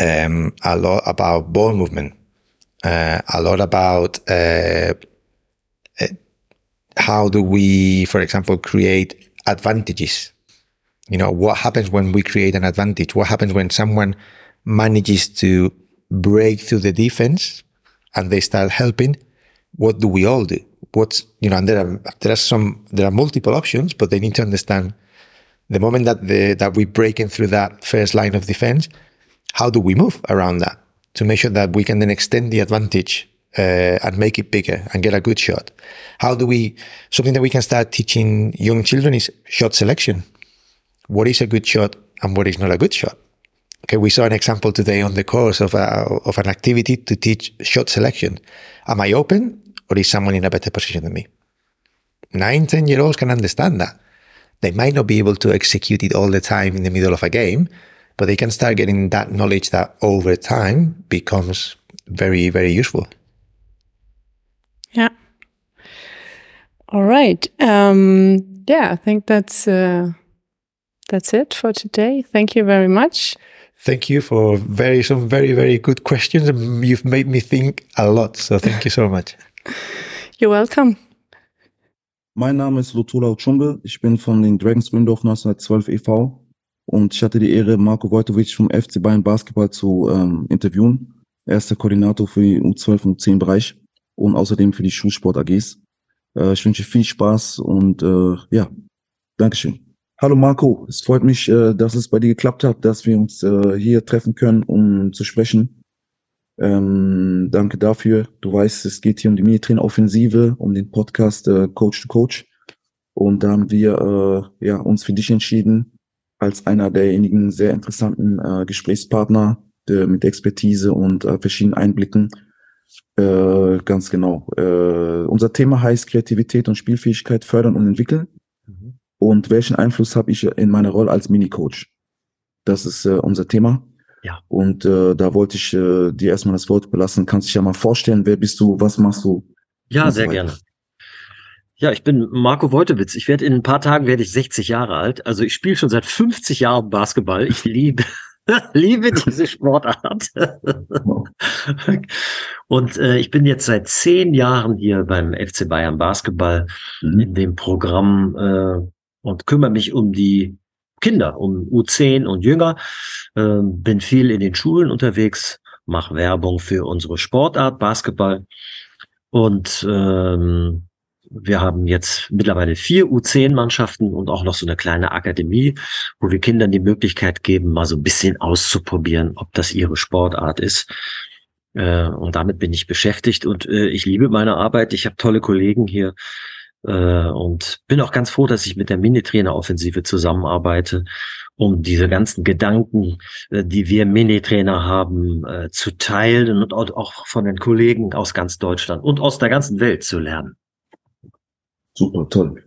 [SPEAKER 7] um, a lot about ball movement, uh, a lot about uh, uh, how do we, for example, create advantages. You know, what happens when we create an advantage? What happens when someone manages to break through the defense and they start helping? What do we all do? What's, you know, and there are, there are some, there are multiple options, but they need to understand the moment that the, that we break in through that first line of defense, how do we move around that to make sure that we can then extend the advantage uh, and make it bigger and get a good shot? How do we, something that we can start teaching young children is shot selection. What is a good shot and what is not a good shot? Okay, we saw an example today on the course of, a, of an activity to teach shot selection. Am I open or is someone in a better position than me? Nine, 10 year olds can understand that. They might not be able to execute it all the time in the middle of a game, but they can start getting that knowledge that over time becomes very, very useful.
[SPEAKER 6] Yeah. All right. Um, yeah, I think that's uh, that's it for today. Thank you very much.
[SPEAKER 7] Thank you for very some very very good questions. You've made me think a lot, so thank you so much.
[SPEAKER 6] You're welcome.
[SPEAKER 8] Mein Name ist Lutula Uchumbe. Ich bin von den Dragons Windorf 1912 e.V. Und ich hatte die Ehre, Marco Wojtovic vom FC Bayern Basketball zu ähm, interviewen. Er ist der Koordinator für die U12 und U10 Bereich und außerdem für die Schulsport AGs. Äh, ich wünsche viel Spaß und äh, ja, Dankeschön. Hallo Marco, es freut mich, äh, dass es bei dir geklappt hat, dass wir uns äh, hier treffen können, um zu sprechen. Ähm, danke dafür. Du weißt, es geht hier um die Minitrain-Offensive, um den Podcast äh, Coach to Coach. Und da haben wir äh, ja, uns für dich entschieden, als einer derjenigen sehr interessanten äh, Gesprächspartner der, mit Expertise und äh, verschiedenen Einblicken. Äh, ganz genau. Äh, unser Thema heißt Kreativität und Spielfähigkeit fördern und entwickeln. Mhm. Und welchen Einfluss habe ich in meiner Rolle als Mini-Coach? Das ist äh, unser Thema.
[SPEAKER 9] Ja.
[SPEAKER 8] Und äh, da wollte ich äh, dir erstmal das Wort belassen. Kannst dich ja mal vorstellen, wer bist du, was machst du?
[SPEAKER 9] Ja, sehr so gerne. Ja, ich bin Marco Woltewitz. Ich werde in ein paar Tagen werde ich 60 Jahre alt. Also ich spiele schon seit 50 Jahren Basketball. Ich liebe liebe diese Sportart. Und äh, ich bin jetzt seit zehn Jahren hier beim FC Bayern Basketball mhm. in dem Programm äh, und kümmere mich um die Kinder, um U10 und Jünger. Äh, bin viel in den Schulen unterwegs, mache Werbung für unsere Sportart Basketball und ähm, wir haben jetzt mittlerweile vier U10-Mannschaften und auch noch so eine kleine Akademie, wo wir Kindern die Möglichkeit geben, mal so ein bisschen auszuprobieren, ob das ihre Sportart ist. Äh, und damit bin ich beschäftigt und äh, ich liebe meine Arbeit. Ich habe tolle Kollegen hier äh, und bin auch ganz froh, dass ich mit der Mini-Trainer-Offensive zusammenarbeite, um diese ganzen Gedanken, die wir Mini-Trainer haben, zu teilen und auch von den Kollegen aus ganz Deutschland und aus der ganzen Welt zu lernen.
[SPEAKER 8] Super, toll.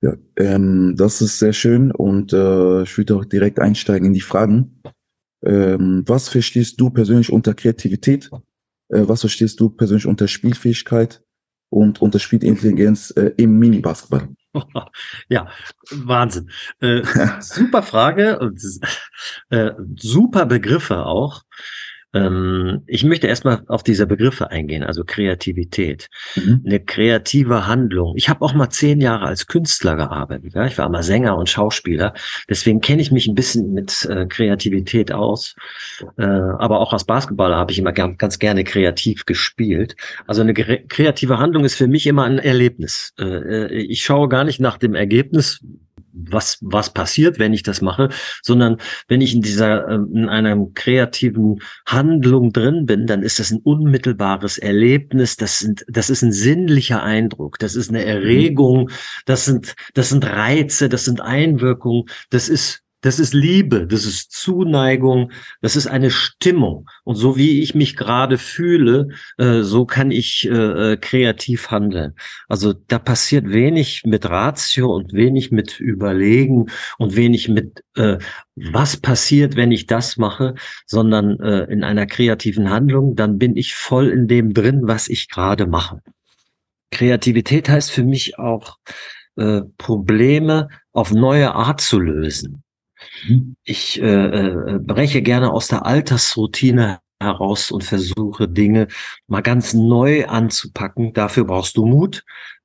[SPEAKER 8] Ja, ähm, das ist sehr schön und äh, ich würde auch direkt einsteigen in die Fragen. Ähm, was verstehst du persönlich unter Kreativität? Äh, was verstehst du persönlich unter Spielfähigkeit und unter Spielintelligenz äh, im Mini-Basketball?
[SPEAKER 9] Ja, Wahnsinn. Äh, super Frage und äh, super Begriffe auch. Ähm, ich möchte erstmal auf diese Begriffe eingehen, also Kreativität. Mhm. Eine kreative Handlung. Ich habe auch mal zehn Jahre als Künstler gearbeitet. Ja? Ich war mal Sänger und Schauspieler. Deswegen kenne ich mich ein bisschen mit äh, Kreativität aus. Äh, aber auch als Basketballer habe ich immer gern, ganz gerne kreativ gespielt. Also eine kreative Handlung ist für mich immer ein Erlebnis. Äh, äh ich schaue gar nicht nach dem Ergebnis, was, was passiert, wenn ich das mache, sondern wenn ich in dieser, ähm, in einer kreativen Handlung drin bin, dann ist das ein unmittelbares Erlebnis, das sind, das ist ein sinnlicher Eindruck, das ist eine mhm. Erregung, das sind, das sind Reize, das sind Einwirkungen, das ist das ist Liebe, das ist Zuneigung, das ist eine Stimmung. Und so wie ich mich gerade fühle, äh, so kann ich äh, äh, kreativ handeln. Also da passiert wenig mit Ratio und wenig mit Überlegen und wenig mit, was passiert, wenn ich das mache, sondern in einer kreativen Handlung, dann bin ich voll in dem drin, was ich gerade mache. Kreativität heißt für mich auch, Probleme auf neue Art zu lösen. Mhm. Ich äh, äh, breche gerne aus der Altersroutine heraus und versuche Dinge mal ganz neu anzupacken. Dafür brauchst du Mut.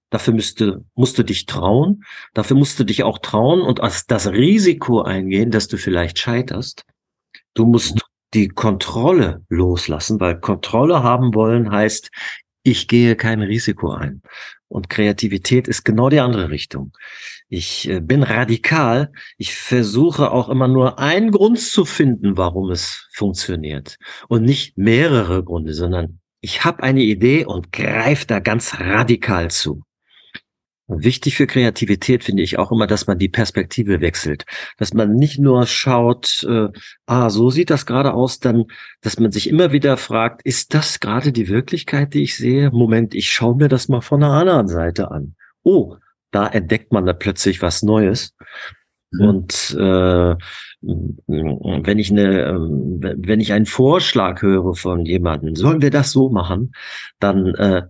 [SPEAKER 9] Dafür müsste, musst du dich trauen. Dafür musst du dich auch trauen und das Risiko eingehen, dass du vielleicht scheiterst. Du musst die Kontrolle loslassen, weil Kontrolle haben wollen heißt, ich gehe kein Risiko ein. Und Kreativität ist genau die andere Richtung. Ich äh, bin radikal. Ich versuche auch immer nur einen Grund zu finden, warum es funktioniert. Und nicht mehrere Gründe, sondern ich habe eine Idee und greife da ganz radikal zu. Wichtig für Kreativität finde ich auch immer, dass man die Perspektive wechselt. Dass man nicht nur schaut, äh, ah, so sieht das gerade aus, dann, dass man sich immer wieder fragt, ist das gerade die Wirklichkeit, die ich sehe? Moment, ich schaue mir das mal von einer anderen Seite an. Oh, da entdeckt man da plötzlich was Neues. Mhm. Und äh, wenn ich eine, wenn ich einen Vorschlag höre von jemandem, sollen wir das so machen, dann äh,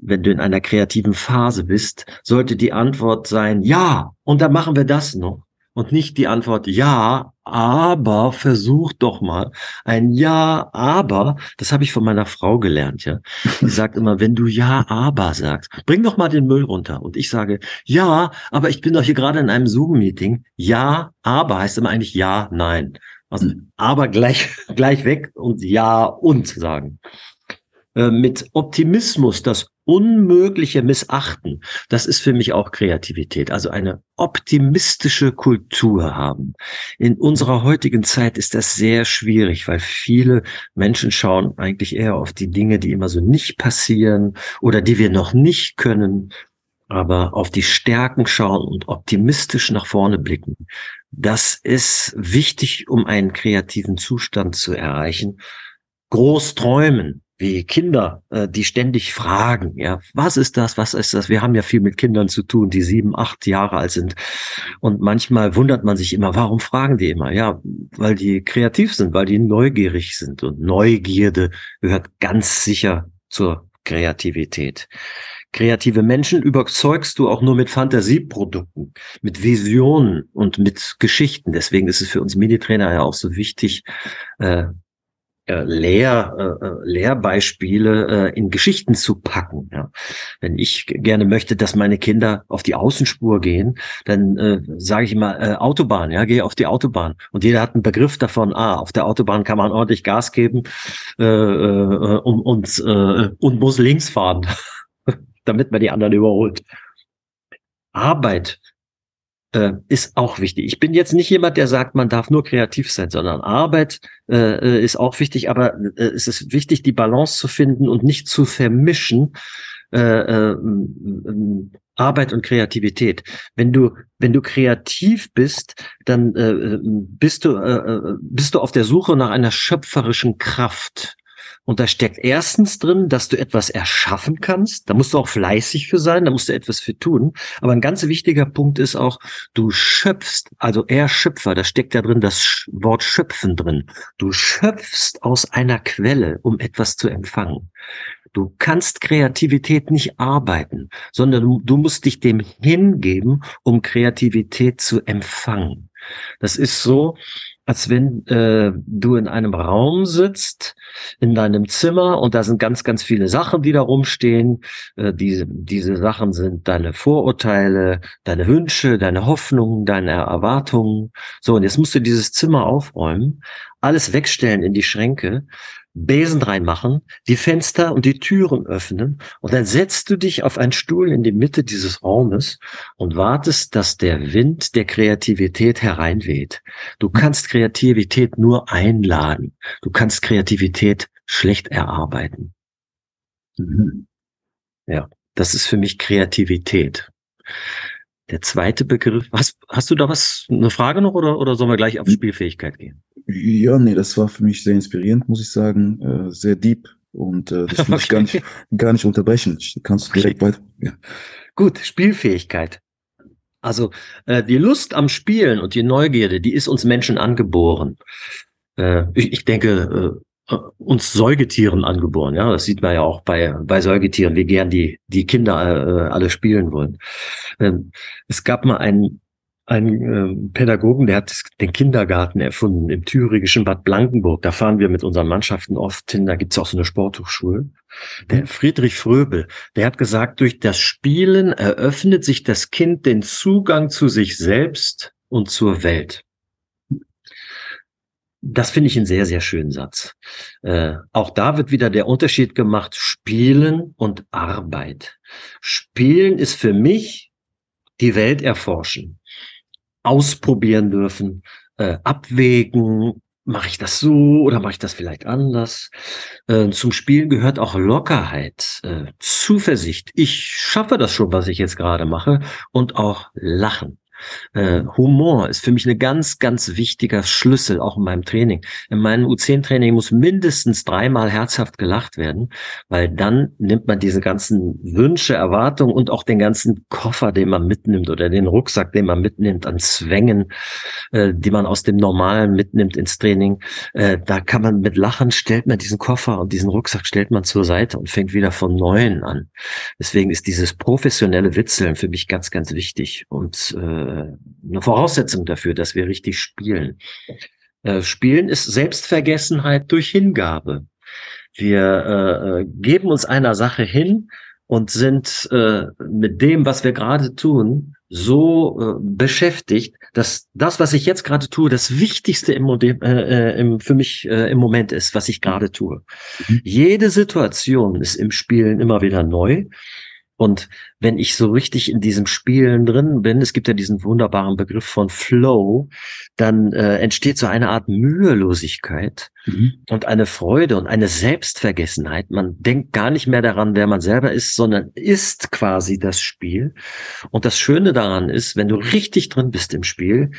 [SPEAKER 9] wenn du in einer kreativen Phase bist, sollte die Antwort sein, ja, und dann machen wir das noch. Und nicht die Antwort, ja, aber versuch doch mal. Ein Ja, aber, das habe ich von meiner Frau gelernt, ja. Die sagt immer, wenn du Ja, aber sagst, bring doch mal den Müll runter. Und ich sage, ja, aber ich bin doch hier gerade in einem Zoom-Meeting. Ja, aber heißt immer eigentlich Ja, nein. Also, aber gleich, gleich weg und Ja und sagen. Äh, mit Optimismus das Unmögliche missachten, das ist für mich auch Kreativität. Also eine optimistische Kultur haben. In unserer heutigen Zeit ist das sehr schwierig, weil viele Menschen schauen eigentlich eher auf die Dinge, die immer so nicht passieren oder die wir noch nicht können, aber auf die Stärken schauen und optimistisch nach vorne blicken. Das ist wichtig, um einen kreativen Zustand zu erreichen. Groß träumen, wie Kinder, äh, die ständig fragen, ja, was ist das, was ist das? Wir haben ja viel mit Kindern zu tun, die sieben, acht Jahre alt sind. Und manchmal wundert man sich immer, warum fragen die immer? Ja, weil die kreativ sind, weil die neugierig sind. Und Neugierde gehört ganz sicher zur Kreativität. Kreative Menschen überzeugst du auch nur mit Fantasieprodukten, mit Visionen und mit Geschichten. Deswegen ist es für uns Meditrainer ja auch so wichtig, äh, äh, Lehr, äh, äh, Lehrbeispiele äh, in Geschichten zu packen. Ja. Wenn ich gerne möchte, dass meine Kinder auf die Außenspur gehen, dann äh, sage ich immer äh, Autobahn, ja, gehe auf die Autobahn. Und jeder hat einen Begriff davon, ah, auf der Autobahn kann man ordentlich Gas geben äh, äh, und, und, äh, und muss links fahren, damit man die anderen überholt. Arbeit äh, ist auch wichtig. Ich bin jetzt nicht jemand, der sagt, man darf nur kreativ sein, sondern Arbeit äh, äh ist auch wichtig, aber äh, es ist wichtig, die Balance zu finden und nicht zu vermischen. Äh, äh, Arbeit und Kreativität. Wenn du wenn du kreativ bist, dann äh, bist du äh, bist du auf der Suche nach einer schöpferischen Kraft. Und da steckt erstens drin, dass du etwas erschaffen kannst. Da musst du auch fleißig für sein, da musst du etwas für tun. Aber ein ganz wichtiger Punkt ist auch, du schöpfst, also er Schöpfer, da steckt ja drin das Wort schöpfen drin. Du schöpfst aus einer Quelle, um etwas zu empfangen. Du kannst Kreativität nicht arbeiten, sondern du musst dich dem hingeben, um Kreativität zu empfangen. Das ist so, als wenn äh, du in einem Raum sitzt, in deinem Zimmer und da sind ganz, ganz viele Sachen, die da rumstehen. Äh, diese, diese Sachen sind deine Vorurteile, deine Wünsche, deine Hoffnungen, deine Erwartungen. So, und jetzt musst du dieses Zimmer aufräumen, alles wegstellen in die Schränke Besen reinmachen, die Fenster und die Türen öffnen und dann setzt du dich auf einen Stuhl in die Mitte dieses Raumes und wartest, dass der Wind der Kreativität hereinweht. Du kannst Kreativität nur einladen. Du kannst Kreativität schlecht erarbeiten. Mhm. Ja, das ist für mich Kreativität. Der zweite Begriff, hast, hast du da was, eine Frage noch oder, oder sollen wir gleich auf hm. Spielfähigkeit gehen?
[SPEAKER 8] Ja, nee, das war für mich sehr inspirierend, muss ich sagen, äh, sehr deep und äh, das will okay. ich gar nicht, gar nicht unterbrechen. Kannst direkt okay. weiter. Ja.
[SPEAKER 9] Gut, Spielfähigkeit. Also äh, die Lust am Spielen und die Neugierde, die ist uns Menschen angeboren. Äh, ich, ich denke, äh, uns Säugetieren angeboren. Ja, das sieht man ja auch bei bei Säugetieren, wie gern die die Kinder äh, alle spielen wollen. Ähm, es gab mal einen einen äh, Pädagogen, der hat den Kindergarten erfunden im thüringischen Bad Blankenburg. Da fahren wir mit unseren Mannschaften oft hin. Da gibt's auch so eine Sporthochschule. Der mhm. Friedrich Fröbel, der hat gesagt, durch das Spielen eröffnet sich das Kind den Zugang zu sich selbst und zur Welt. Das finde ich einen sehr, sehr schönen Satz. Äh, auch da wird wieder der Unterschied gemacht, Spielen und Arbeit. Spielen ist für mich die Welt erforschen, ausprobieren dürfen, äh, abwägen, mache ich das so oder mache ich das vielleicht anders? Äh, zum Spielen gehört auch Lockerheit, äh, Zuversicht. Ich schaffe das schon, was ich jetzt gerade mache und auch Lachen. Äh, Humor ist für mich ein ganz, ganz wichtiger Schlüssel, auch in meinem Training. In meinem U10-Training muss mindestens dreimal herzhaft gelacht werden, weil dann nimmt man diese ganzen Wünsche, Erwartungen und auch den ganzen Koffer, den man mitnimmt oder den Rucksack, den man mitnimmt an Zwängen, äh, die man aus dem Normalen mitnimmt ins Training. Äh, da kann man mit Lachen stellt man diesen Koffer und diesen Rucksack stellt man zur Seite und fängt wieder von Neuem an. Deswegen ist dieses professionelle Witzeln für mich ganz, ganz wichtig und äh, eine Voraussetzung dafür, dass wir richtig spielen. Äh, spielen ist Selbstvergessenheit durch Hingabe. Wir äh, äh, geben uns einer Sache hin und sind äh, mit dem, was wir gerade tun, so äh, beschäftigt, dass das, was ich jetzt gerade tue, das Wichtigste im, äh, äh, im, für mich äh, im Moment ist, was ich gerade tue. Mhm. Jede Situation ist im Spielen immer wieder neu und wenn ich so richtig in diesem Spielen drin bin, es gibt ja diesen wunderbaren Begriff von Flow, dann äh, entsteht so eine Art Mühelosigkeit mhm. und eine Freude und eine Selbstvergessenheit. Man denkt gar nicht mehr daran, wer man selber ist, sondern ist quasi das Spiel. Und das Schöne daran ist, wenn du richtig drin bist im Spiel,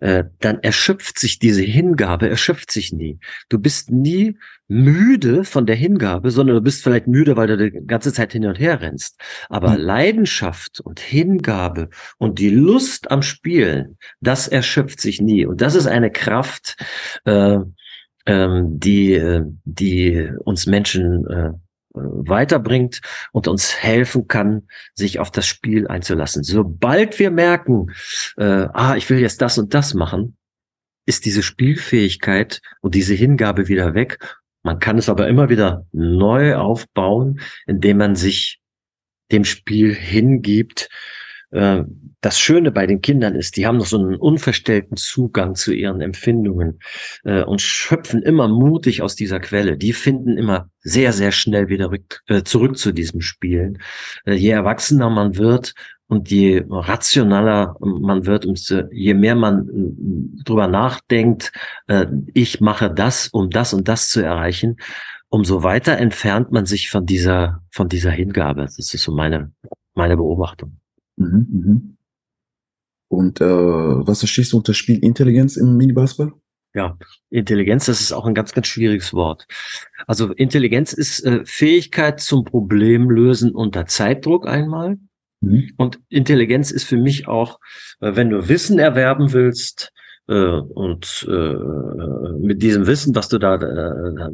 [SPEAKER 9] äh, dann erschöpft sich diese Hingabe, erschöpft sich nie. Du bist nie müde von der Hingabe, sondern du bist vielleicht müde, weil du die ganze Zeit hin und her rennst. Aber mhm. Leidenschaft und Hingabe und die Lust am Spielen, das erschöpft sich nie. Und das ist eine Kraft, äh, äh, die, äh, die uns Menschen äh, weiterbringt und uns helfen kann, sich auf das Spiel einzulassen. Sobald wir merken, äh, ah, ich will jetzt das und das machen, ist diese Spielfähigkeit und diese Hingabe wieder weg. Man kann es aber immer wieder neu aufbauen, indem man sich dem Spiel hingibt äh, das Schöne bei den Kindern ist, die haben noch so einen unverstellten Zugang zu ihren Empfindungen äh, und schöpfen immer mutig aus dieser Quelle. Die finden immer sehr, sehr schnell wieder äh, zurück zu diesem Spielen. Je erwachsener man wird und je rationaler man wird, umso je mehr man drüber nachdenkt, ich mache das, um das und das zu erreichen, umso weiter entfernt man sich von dieser, von dieser Hingabe. Das ist so meine, meine Beobachtung. Mhm,
[SPEAKER 8] mhm. Und äh, was verstehst du unter Spielintelligenz im Mini-Basketball?
[SPEAKER 9] Ja, Intelligenz, das ist auch ein ganz, ganz schwieriges Wort. Also Intelligenz ist äh, Fähigkeit zum Problemlösen unter Zeitdruck einmal. Mhm. Und Intelligenz ist für mich auch, äh, wenn du Wissen erwerben willst, und äh, mit diesem Wissen, was du da, äh,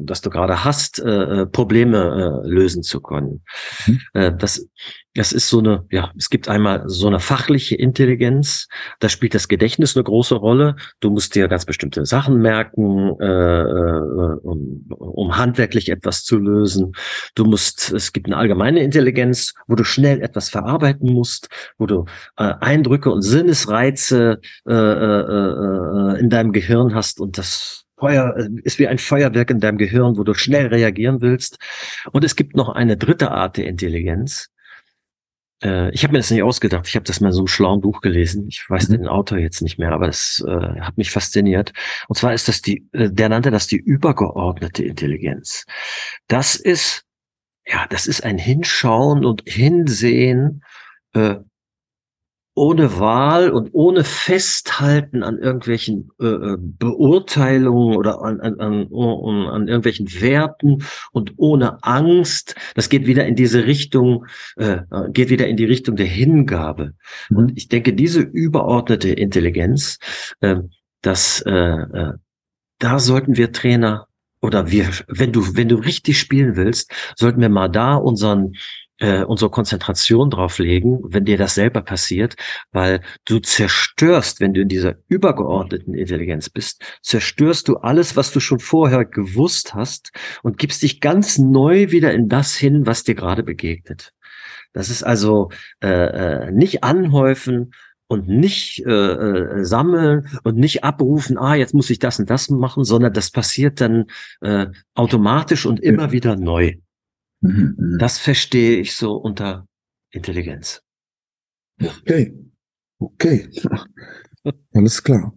[SPEAKER 9] dass du gerade hast, äh, Probleme äh, lösen zu können. Mhm. Äh, das das ist so eine, ja, es gibt einmal so eine fachliche Intelligenz, da spielt das Gedächtnis eine große Rolle. Du musst dir ganz bestimmte Sachen merken, äh, äh, um, um handwerklich etwas zu lösen. Du musst, es gibt eine allgemeine Intelligenz, wo du schnell etwas verarbeiten musst, wo du äh, Eindrücke und Sinnesreize äh, äh, äh, in deinem Gehirn hast und das Feuer äh, ist wie ein Feuerwerk in deinem Gehirn, wo du schnell reagieren willst. Und es gibt noch eine dritte Art der Intelligenz, äh, ich habe mir das nicht ausgedacht. Ich habe das mal in so einem schlauen Buch gelesen. Ich weiß mhm. den Autor jetzt nicht mehr, aber es äh, hat mich fasziniert. Und zwar ist das die, äh, der nannte das die übergeordnete Intelligenz. Das ist, ja, das ist ein Hinschauen und Hinsehen äh, ohne Wahl und ohne Festhalten an irgendwelchen äh, äh Beurteilungen oder an, an, an, an irgendwelchen Werten und ohne Angst. Das geht wieder in diese Richtung, äh, geht wieder in die Richtung der Hingabe. Mhm. Und ich denke, diese überordnete Intelligenz, äh, dass äh, äh, da sollten wir Trainer oder wir, wenn du, wenn du richtig spielen willst, sollten wir mal da unseren äh, unsere Konzentration drauf legen, wenn dir das selber passiert, weil du zerstörst, wenn du in dieser übergeordneten Intelligenz bist, zerstörst du alles, was du schon vorher gewusst hast und gibst dich ganz neu wieder in das hin, was dir gerade begegnet. Das ist also äh, äh, nicht anhäufen und nicht äh, äh, sammeln und nicht abrufen, ah, jetzt muss ich das und das machen, sondern das passiert dann äh, automatisch und immer wieder neu. Mhm, mhm. Das verstehe ich so unter Intelligenz.
[SPEAKER 8] Okay. Okay. Alles klar.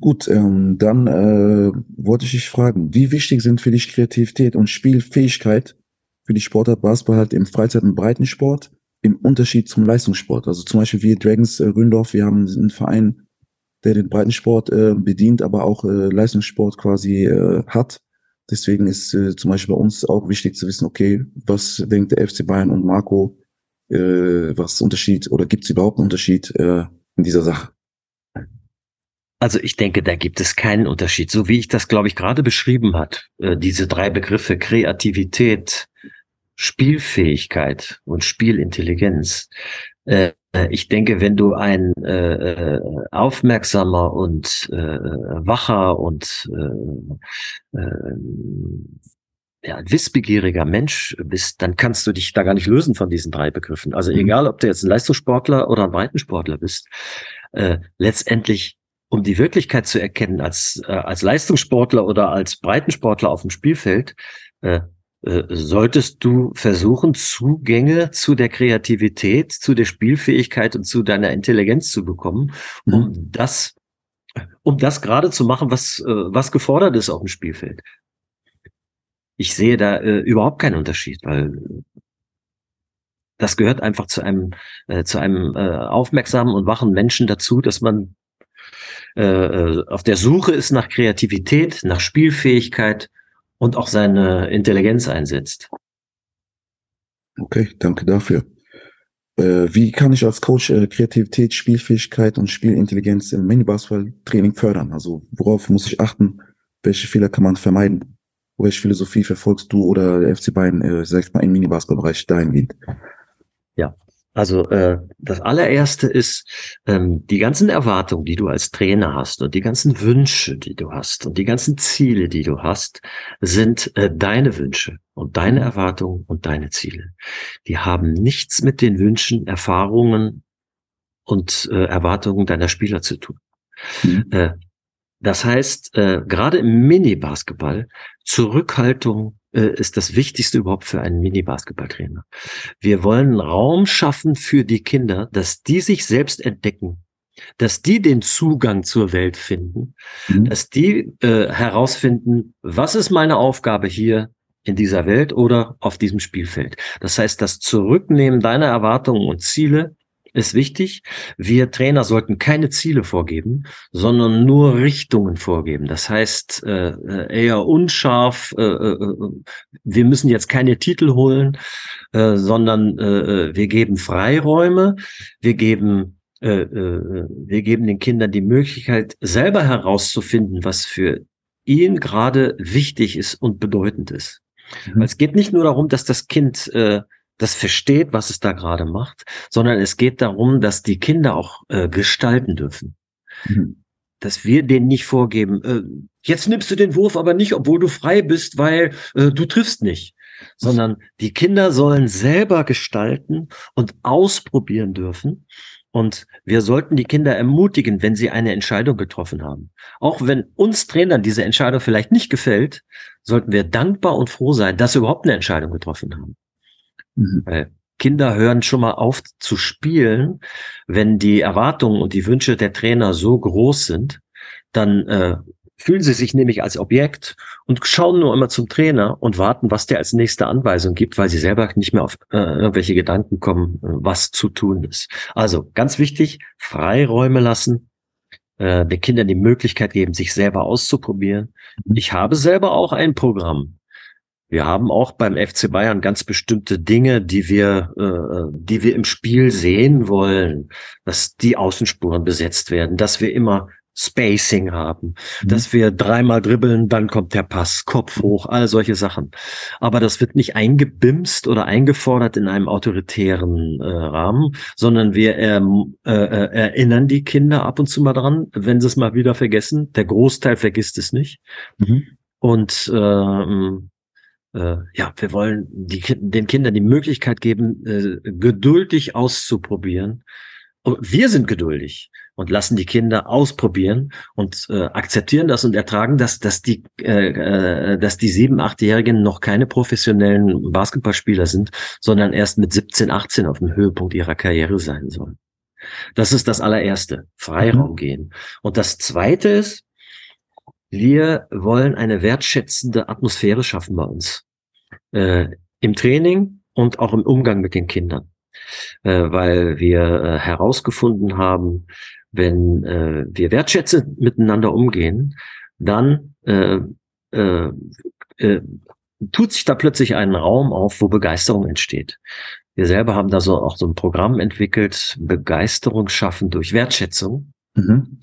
[SPEAKER 8] Gut, ähm, dann äh, wollte ich dich fragen, wie wichtig sind für dich Kreativität und Spielfähigkeit für die Sportart Basketball halt im Freizeit- und Breitensport im Unterschied zum Leistungssport? Also zum Beispiel wir Dragons äh, Ründorf, wir haben einen Verein, der den Breitensport äh, bedient, aber auch äh, Leistungssport quasi äh, hat. Deswegen ist äh, zum Beispiel bei uns auch wichtig zu wissen, okay, was denkt der FC Bayern und Marco, äh, was Unterschied oder gibt es überhaupt einen Unterschied äh, in dieser Sache?
[SPEAKER 9] Also ich denke, da gibt es keinen Unterschied. So wie ich das, glaube ich, gerade beschrieben hat, äh, diese drei Begriffe Kreativität, Spielfähigkeit und Spielintelligenz. Äh, ich denke, wenn du ein äh, aufmerksamer und äh, wacher und äh, äh, ja, wissbegieriger Mensch bist, dann kannst du dich da gar nicht lösen von diesen drei Begriffen. Also mhm. egal, ob du jetzt ein Leistungssportler oder ein Breitensportler bist, äh, letztendlich um die Wirklichkeit zu erkennen als, äh, als Leistungssportler oder als Breitensportler auf dem Spielfeld, äh, äh, solltest du versuchen, Zugänge zu der Kreativität, zu der Spielfähigkeit und zu deiner Intelligenz zu bekommen, um mhm. das, um das gerade zu machen, was, äh, was gefordert ist auf dem Spielfeld. Ich sehe da äh, überhaupt keinen Unterschied, weil das gehört einfach zu einem, äh, zu einem äh, aufmerksamen und wachen Menschen dazu, dass man äh, auf der Suche ist nach Kreativität, nach Spielfähigkeit, und auch seine Intelligenz einsetzt.
[SPEAKER 8] Okay, danke dafür. Äh, wie kann ich als Coach äh, Kreativität, Spielfähigkeit und Spielintelligenz im Mini-Basketball-Training fördern? Also worauf muss ich achten? Welche Fehler kann man vermeiden? Welche Philosophie verfolgst du oder der FC Bayern, äh, sag ich mal, im Mini-Basketball-Bereich dahingehend?
[SPEAKER 9] Ja, also äh, das allererste ist ähm, die ganzen Erwartungen, die du als Trainer hast und die ganzen Wünsche, die du hast und die ganzen Ziele, die du hast, sind äh, deine Wünsche und deine Erwartungen und deine Ziele. Die haben nichts mit den Wünschen, Erfahrungen und äh, Erwartungen deiner Spieler zu tun. Mhm. Äh, das heißt, äh, gerade im Mini-Basketball Zurückhaltung ist das Wichtigste überhaupt für einen Mini-Basketballtrainer. Wir wollen Raum schaffen für die Kinder, dass die sich selbst entdecken, dass die den Zugang zur Welt finden, mhm. dass die äh, herausfinden, was ist meine Aufgabe hier in dieser Welt oder auf diesem Spielfeld. Das heißt, das Zurücknehmen deiner Erwartungen und Ziele ist wichtig. Wir Trainer sollten keine Ziele vorgeben, sondern nur Richtungen vorgeben. Das heißt, äh, äh eher unscharf, äh, äh, äh, wir müssen jetzt keine Titel holen, äh, sondern äh, wir geben Freiräume, wir geben äh, wir geben den Kindern die Möglichkeit, selber herauszufinden, was für ihn gerade wichtig ist und bedeutend ist. Mhm. Es geht nicht nur darum, dass das Kind äh, das versteht, was es da gerade macht, sondern es geht darum, dass die Kinder auch äh, gestalten dürfen. Mhm. Dass wir denen nicht vorgeben, äh, jetzt nimmst du den Wurf aber nicht, obwohl du frei bist, weil äh, du triffst nicht. Sondern die Kinder sollen selber gestalten und ausprobieren dürfen. Und wir sollten die Kinder ermutigen, wenn sie eine Entscheidung getroffen haben. Auch wenn uns Trainern diese Entscheidung vielleicht nicht gefällt, sollten wir dankbar und froh sein, dass sie überhaupt eine Entscheidung getroffen haben. Mhm. Kinder hören schon mal auf zu spielen, wenn die Erwartungen und die Wünsche der Trainer so groß sind, dann äh, fühlen sie sich nämlich als Objekt und schauen nur immer zum Trainer und warten, was der als nächste Anweisung gibt, weil sie selber nicht mehr auf äh, irgendwelche Gedanken kommen, äh, was zu tun ist. Also ganz wichtig, Freiräume lassen, äh, den Kindern die Möglichkeit geben, sich selber auszuprobieren. Mhm. Ich habe selber auch ein Programm. Wir haben auch beim FC Bayern ganz bestimmte Dinge, die wir, äh, die wir im Spiel sehen wollen, dass die Außenspuren besetzt werden, dass wir immer Spacing haben, mhm. dass wir dreimal dribbeln, dann kommt der Pass, Kopf hoch, all solche Sachen. Aber das wird nicht eingebimst oder eingefordert in einem autoritären äh, Rahmen, sondern wir ähm, äh, äh, erinnern die Kinder ab und zu mal dran, wenn sie es mal wieder vergessen. Der Großteil vergisst es nicht. Mhm. Und äh, äh, ja, wir wollen die, den Kindern die Möglichkeit geben, äh, geduldig auszuprobieren. Und wir sind geduldig und lassen die Kinder ausprobieren und äh, akzeptieren das und ertragen das, dass die, äh, äh, dass die sieben, achtjährigen noch keine professionellen Basketballspieler sind, sondern erst mit 17, 18 auf dem Höhepunkt ihrer Karriere sein sollen. Das ist das allererste. Freiraum mhm. gehen. Und das zweite ist, wir wollen eine wertschätzende Atmosphäre schaffen bei uns. Äh, Im Training und auch im Umgang mit den Kindern. Äh, weil wir äh, herausgefunden haben, wenn äh, wir wertschätzend miteinander umgehen, dann äh, äh, tut sich da plötzlich ein Raum auf, wo Begeisterung entsteht. Wir selber haben da so auch so ein Programm entwickelt, Begeisterung schaffen durch Wertschätzung. Mhm.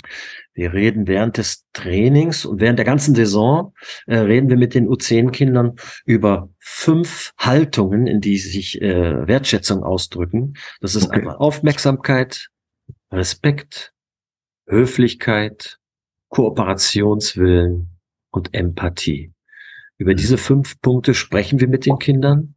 [SPEAKER 9] Wir reden während des Trainings und während der ganzen Saison äh, reden wir mit den U10-Kindern über fünf Haltungen, in die sich äh, Wertschätzung ausdrücken. Das ist
[SPEAKER 8] Okay.
[SPEAKER 9] einmal Aufmerksamkeit, Respekt, Höflichkeit, Kooperationswillen und Empathie. Über diese fünf Punkte sprechen wir mit den Kindern.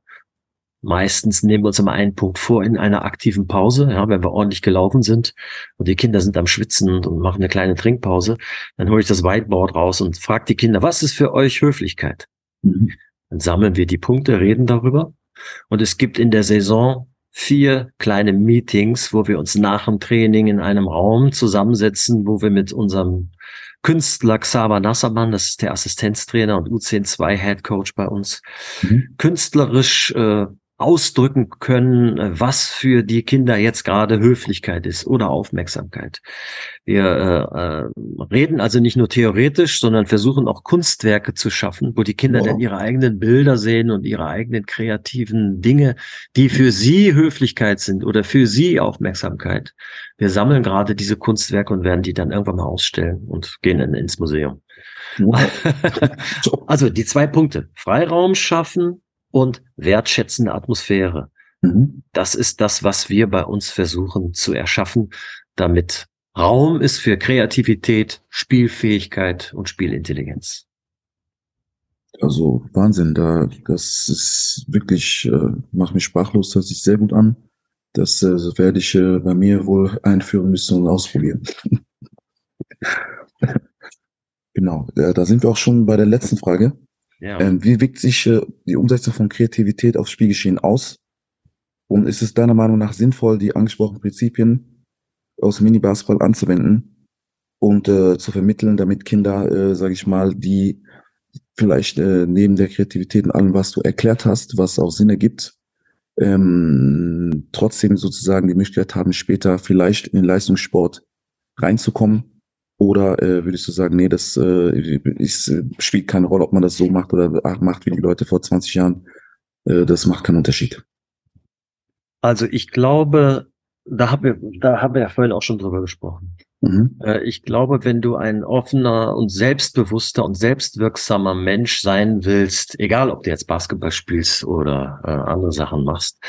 [SPEAKER 9] Meistens nehmen wir uns immer einen Punkt vor in einer aktiven Pause, ja, wenn wir ordentlich gelaufen sind und die Kinder sind am Schwitzen und machen eine kleine Trinkpause, dann hole ich das Whiteboard raus und frage die Kinder, was ist für euch Höflichkeit?
[SPEAKER 8] Mhm.
[SPEAKER 9] Dann sammeln wir die Punkte, reden darüber. Und es gibt in der Saison vier kleine Meetings, wo wir uns nach dem Training in einem Raum zusammensetzen, wo wir mit unserem Künstler Xaver Nassermann, das ist der Assistenztrainer und U102 Head Coach bei uns,
[SPEAKER 8] Mhm.
[SPEAKER 9] künstlerisch äh, ausdrücken können, äh, was für die Kinder jetzt gerade Höflichkeit ist oder Aufmerksamkeit. Wir äh, äh, reden also nicht nur theoretisch, sondern versuchen auch Kunstwerke zu schaffen, wo die Kinder
[SPEAKER 8] Wow.
[SPEAKER 9] dann ihre eigenen Bilder sehen und ihre eigenen kreativen Dinge, die für sie Höflichkeit sind oder für sie Aufmerksamkeit. Wir sammeln gerade diese Kunstwerke und werden die dann irgendwann mal ausstellen und gehen dann ins Museum.
[SPEAKER 8] Wow.
[SPEAKER 9] also die zwei Punkte. Freiraum schaffen und wertschätzende Atmosphäre.
[SPEAKER 8] Mhm.
[SPEAKER 9] Das ist das, was wir bei uns versuchen zu erschaffen, damit Raum ist für Kreativität, Spielfähigkeit und Spielintelligenz.
[SPEAKER 8] Also Wahnsinn, da das ist wirklich äh, macht mich sprachlos, hört sich sehr gut an. Das äh, werde ich äh, bei mir wohl einführen müssen und ausprobieren. genau, äh, da sind wir auch schon bei der letzten Frage. Ähm, wie wirkt sich äh, die Umsetzung von Kreativität aufs Spielgeschehen aus? Und ist es deiner Meinung nach sinnvoll, die angesprochenen Prinzipien aus Mini-Basketball anzuwenden und äh, zu vermitteln, damit Kinder, äh, sage ich mal, die vielleicht äh, neben der Kreativität und allem, was du erklärt hast, was auch Sinn ergibt, ähm, trotzdem sozusagen die Möglichkeit haben, später vielleicht in den Leistungssport reinzukommen? Oder äh, würdest du sagen, nee, das äh, ist, spielt keine Rolle, ob man das so macht oder macht wie die Leute vor 20 Jahren? Äh, das macht keinen Unterschied.
[SPEAKER 9] Also ich glaube, da haben wir, da haben wir ja vorhin auch schon drüber gesprochen.
[SPEAKER 8] Mhm.
[SPEAKER 9] Äh, Ich glaube, wenn du ein offener und selbstbewusster und selbstwirksamer Mensch sein willst, egal ob du jetzt Basketball spielst oder äh, andere Sachen machst,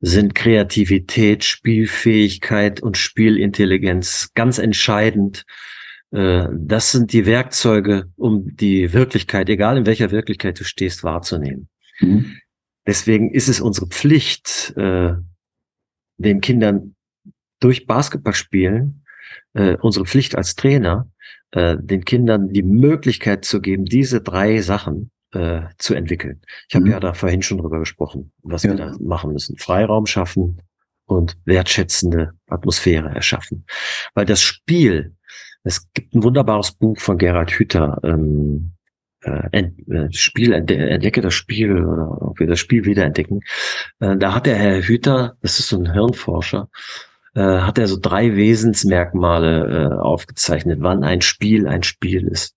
[SPEAKER 9] sind Kreativität, Spielfähigkeit und Spielintelligenz ganz entscheidend. Äh, Das sind die Werkzeuge, um die Wirklichkeit, egal in welcher Wirklichkeit du stehst, wahrzunehmen.
[SPEAKER 8] Mhm.
[SPEAKER 9] Deswegen ist es unsere Pflicht, äh, den Kindern durch Basketballspielen, äh, unsere Pflicht als Trainer, äh, den Kindern die Möglichkeit zu geben, diese drei Sachen äh, zu entwickeln. Ich habe
[SPEAKER 8] Mhm.
[SPEAKER 9] ja da vorhin schon drüber gesprochen, was
[SPEAKER 8] Ja.
[SPEAKER 9] wir da machen müssen. Freiraum schaffen und wertschätzende Atmosphäre erschaffen. Weil das Spiel, es gibt ein wunderbares Buch von Gerhard Hüther, ähm, äh, Ent, äh, Spiel, entde entdecke das Spiel oder ob wir das Spiel wiederentdecken. Äh, da hat der Herr Hüther, das ist so ein Hirnforscher, äh, hat er so drei Wesensmerkmale äh, aufgezeichnet, wann ein Spiel ein Spiel ist.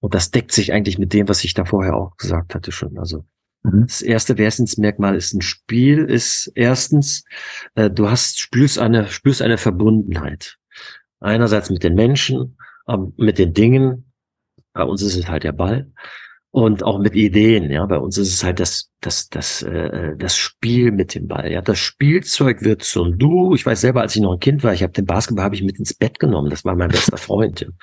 [SPEAKER 9] Und das deckt sich eigentlich mit dem, was ich da vorher auch gesagt hatte schon. Also
[SPEAKER 8] Mhm.
[SPEAKER 9] das erste Wesensmerkmal ist ein Spiel, ist erstens, äh, du hast, spürst eine, spürst eine Verbundenheit. Einerseits mit den Menschen, ähm, mit den Dingen. Bei uns ist es halt der Ball. Und auch mit Ideen, ja. Bei uns ist es halt das, das, das, äh, das Spiel mit dem Ball. Ja, das Spielzeug wird zum Du. Ich weiß selber, als ich noch ein Kind war, ich habe den Basketball habe ich mit ins Bett genommen. Das war mein bester Freund. Ja.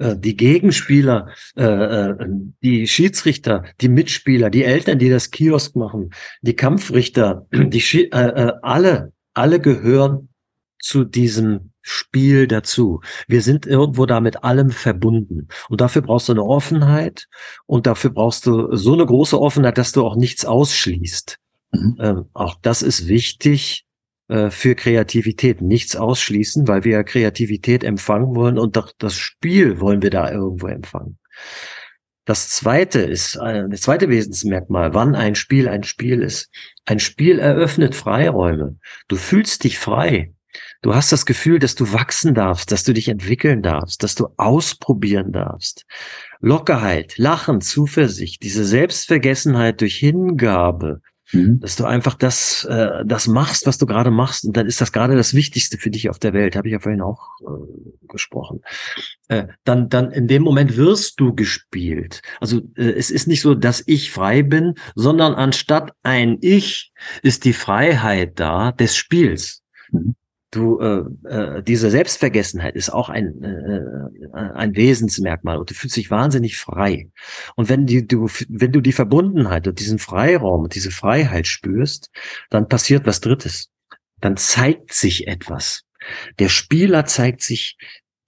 [SPEAKER 9] Äh, die Gegenspieler, äh, äh, die Schiedsrichter, die Mitspieler, die Eltern, die das Kiosk machen, die Kampfrichter, die Schi äh, äh, alle, alle gehören zu diesem Spiel dazu. Wir sind irgendwo da mit allem verbunden. Und dafür brauchst du eine Offenheit und dafür brauchst du so eine große Offenheit, dass du auch nichts ausschließt.
[SPEAKER 8] Mhm.
[SPEAKER 9] Ähm, auch das ist wichtig äh, für Kreativität. Nichts ausschließen, weil wir ja Kreativität empfangen wollen und doch das Spiel wollen wir da irgendwo empfangen. Das zweite ist, äh, das zweite Wesensmerkmal, wann ein Spiel ein Spiel ist. Ein Spiel eröffnet Freiräume. Du fühlst dich frei. Du hast das Gefühl, dass du wachsen darfst, dass du dich entwickeln darfst, dass du ausprobieren darfst. Lockerheit, Lachen, Zuversicht, diese Selbstvergessenheit durch Hingabe, Mhm. Dass du einfach das, äh, das machst, was du gerade machst, und dann ist das gerade das Wichtigste für dich auf der Welt, habe ich ja vorhin auch äh, gesprochen. Äh, dann, dann in dem Moment wirst du gespielt. Also äh, es ist nicht so, dass ich frei bin, sondern anstatt ein Ich ist die Freiheit da des Spiels. Mhm du äh, äh, diese Selbstvergessenheit ist auch ein äh, ein Wesensmerkmal und du fühlst dich wahnsinnig frei. Und wenn die du wenn du die Verbundenheit und diesen Freiraum und diese Freiheit spürst dann passiert was Drittes. Dann zeigt sich etwas. Der Spieler zeigt sich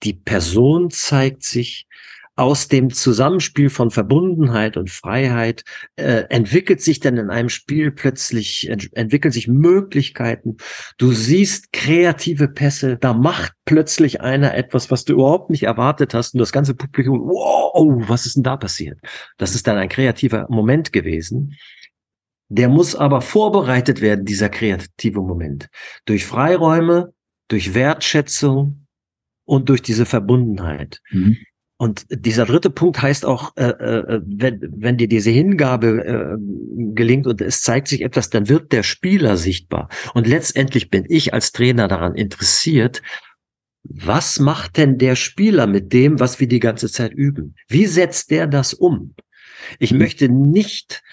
[SPEAKER 9] die Person zeigt sich aus dem Zusammenspiel von Verbundenheit und Freiheit äh, entwickelt sich dann in einem Spiel plötzlich, ent entwickeln sich Möglichkeiten. Du siehst kreative Pässe, da macht plötzlich einer etwas, was du überhaupt nicht erwartet hast und das ganze Publikum, wow, was ist denn da passiert? Das ist dann ein kreativer Moment gewesen. Der muss aber vorbereitet werden, dieser kreative Moment. Durch Freiräume, durch Wertschätzung und durch diese Verbundenheit. Mhm. Und dieser dritte Punkt heißt auch, äh, äh, wenn, wenn dir diese Hingabe äh, gelingt und es zeigt sich etwas, dann wird der Spieler sichtbar. Und letztendlich bin ich als Trainer daran interessiert, was macht denn der Spieler mit dem, was wir die ganze Zeit üben? Wie setzt der das um? Ich mhm. möchte nicht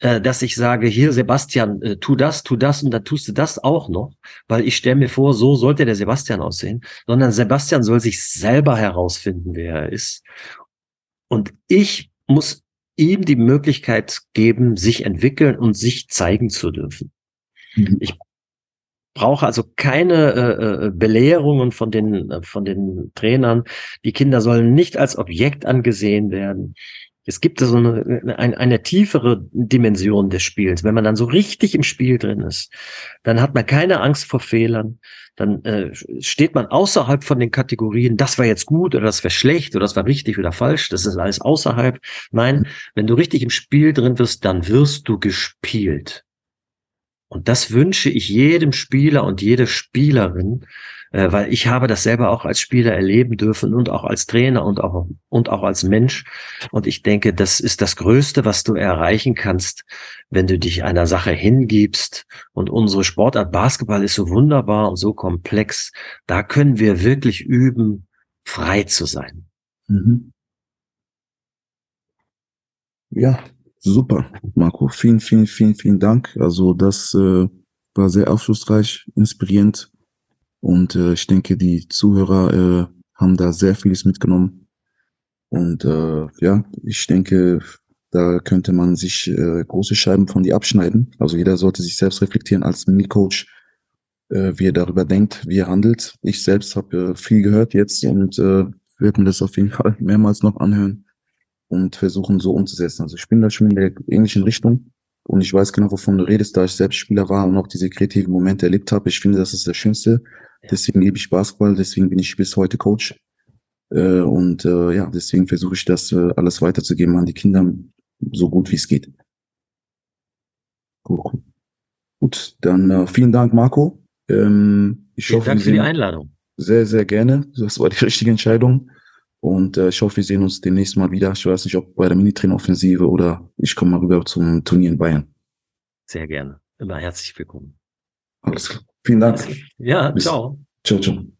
[SPEAKER 9] äh, dass ich sage, hier Sebastian, äh, tu das, tu das und dann tust du das auch noch, weil ich stelle mir vor, so sollte der Sebastian aussehen, sondern Sebastian soll sich selber herausfinden, wer er ist. Und ich muss ihm die Möglichkeit geben, sich entwickeln und sich zeigen zu dürfen. Mhm. Ich brauche also keine äh, äh Belehrungen von den, äh, von den Trainern. Die Kinder sollen nicht als Objekt angesehen werden. Es gibt so eine, eine, eine tiefere Dimension des Spiels. Wenn man dann so richtig im Spiel drin ist, dann hat man keine Angst vor Fehlern. Dann äh, steht man außerhalb von den Kategorien, das war jetzt gut oder das war schlecht oder das war richtig oder falsch. Das ist alles außerhalb. Nein, wenn du richtig im Spiel drin wirst, dann wirst du gespielt. Und das wünsche ich jedem Spieler und jede Spielerin, äh, weil ich habe das selber auch als Spieler erleben dürfen und auch als Trainer und auch, und auch als Mensch. Und ich denke, das ist das Größte, was du erreichen kannst, wenn du dich einer Sache hingibst. Und unsere Sportart Basketball ist so wunderbar und so komplex. Da können wir wirklich üben, frei zu sein. Mhm.
[SPEAKER 8] Ja, super, Marco. Vielen, vielen, vielen, vielen Dank. Also das äh, war sehr aufschlussreich, inspirierend und äh, ich denke, die Zuhörer äh, haben da sehr vieles mitgenommen. Und äh, ja, ich denke, da könnte man sich äh, große Scheiben von dir abschneiden. Also jeder sollte sich selbst reflektieren als Mini-Coach, äh, wie er darüber denkt, wie er handelt. Ich selbst habe äh, viel gehört jetzt und äh, werde mir das auf jeden Fall mehrmals noch anhören und versuchen so umzusetzen. Also ich bin da schon in der ähnlichen Richtung und ich weiß genau, wovon du redest, da ich selbst Spieler war und auch diese kreativen Momente erlebt habe. Ich finde, das ist das Schönste, Deswegen liebe ich Basketball, deswegen bin ich bis heute Coach. Äh, und äh, ja, deswegen versuche ich das äh, alles weiterzugeben an die Kinder, so gut wie es geht. Gut, gut dann äh, vielen Dank, Marco. Ähm, ich
[SPEAKER 9] vielen hoffe, Dank für die Einladung.
[SPEAKER 8] Sehr, sehr gerne. Das war die richtige Entscheidung. Und äh, ich hoffe, wir sehen uns demnächst mal wieder. Ich weiß nicht, ob bei der Minitrain-Offensive oder ich komme mal rüber zum Turnier in Bayern.
[SPEAKER 9] Sehr gerne. Immer herzlich willkommen.
[SPEAKER 8] Alles klar. Vielen Dank.
[SPEAKER 9] Ja, Bis. ciao.
[SPEAKER 8] Ciao, ciao.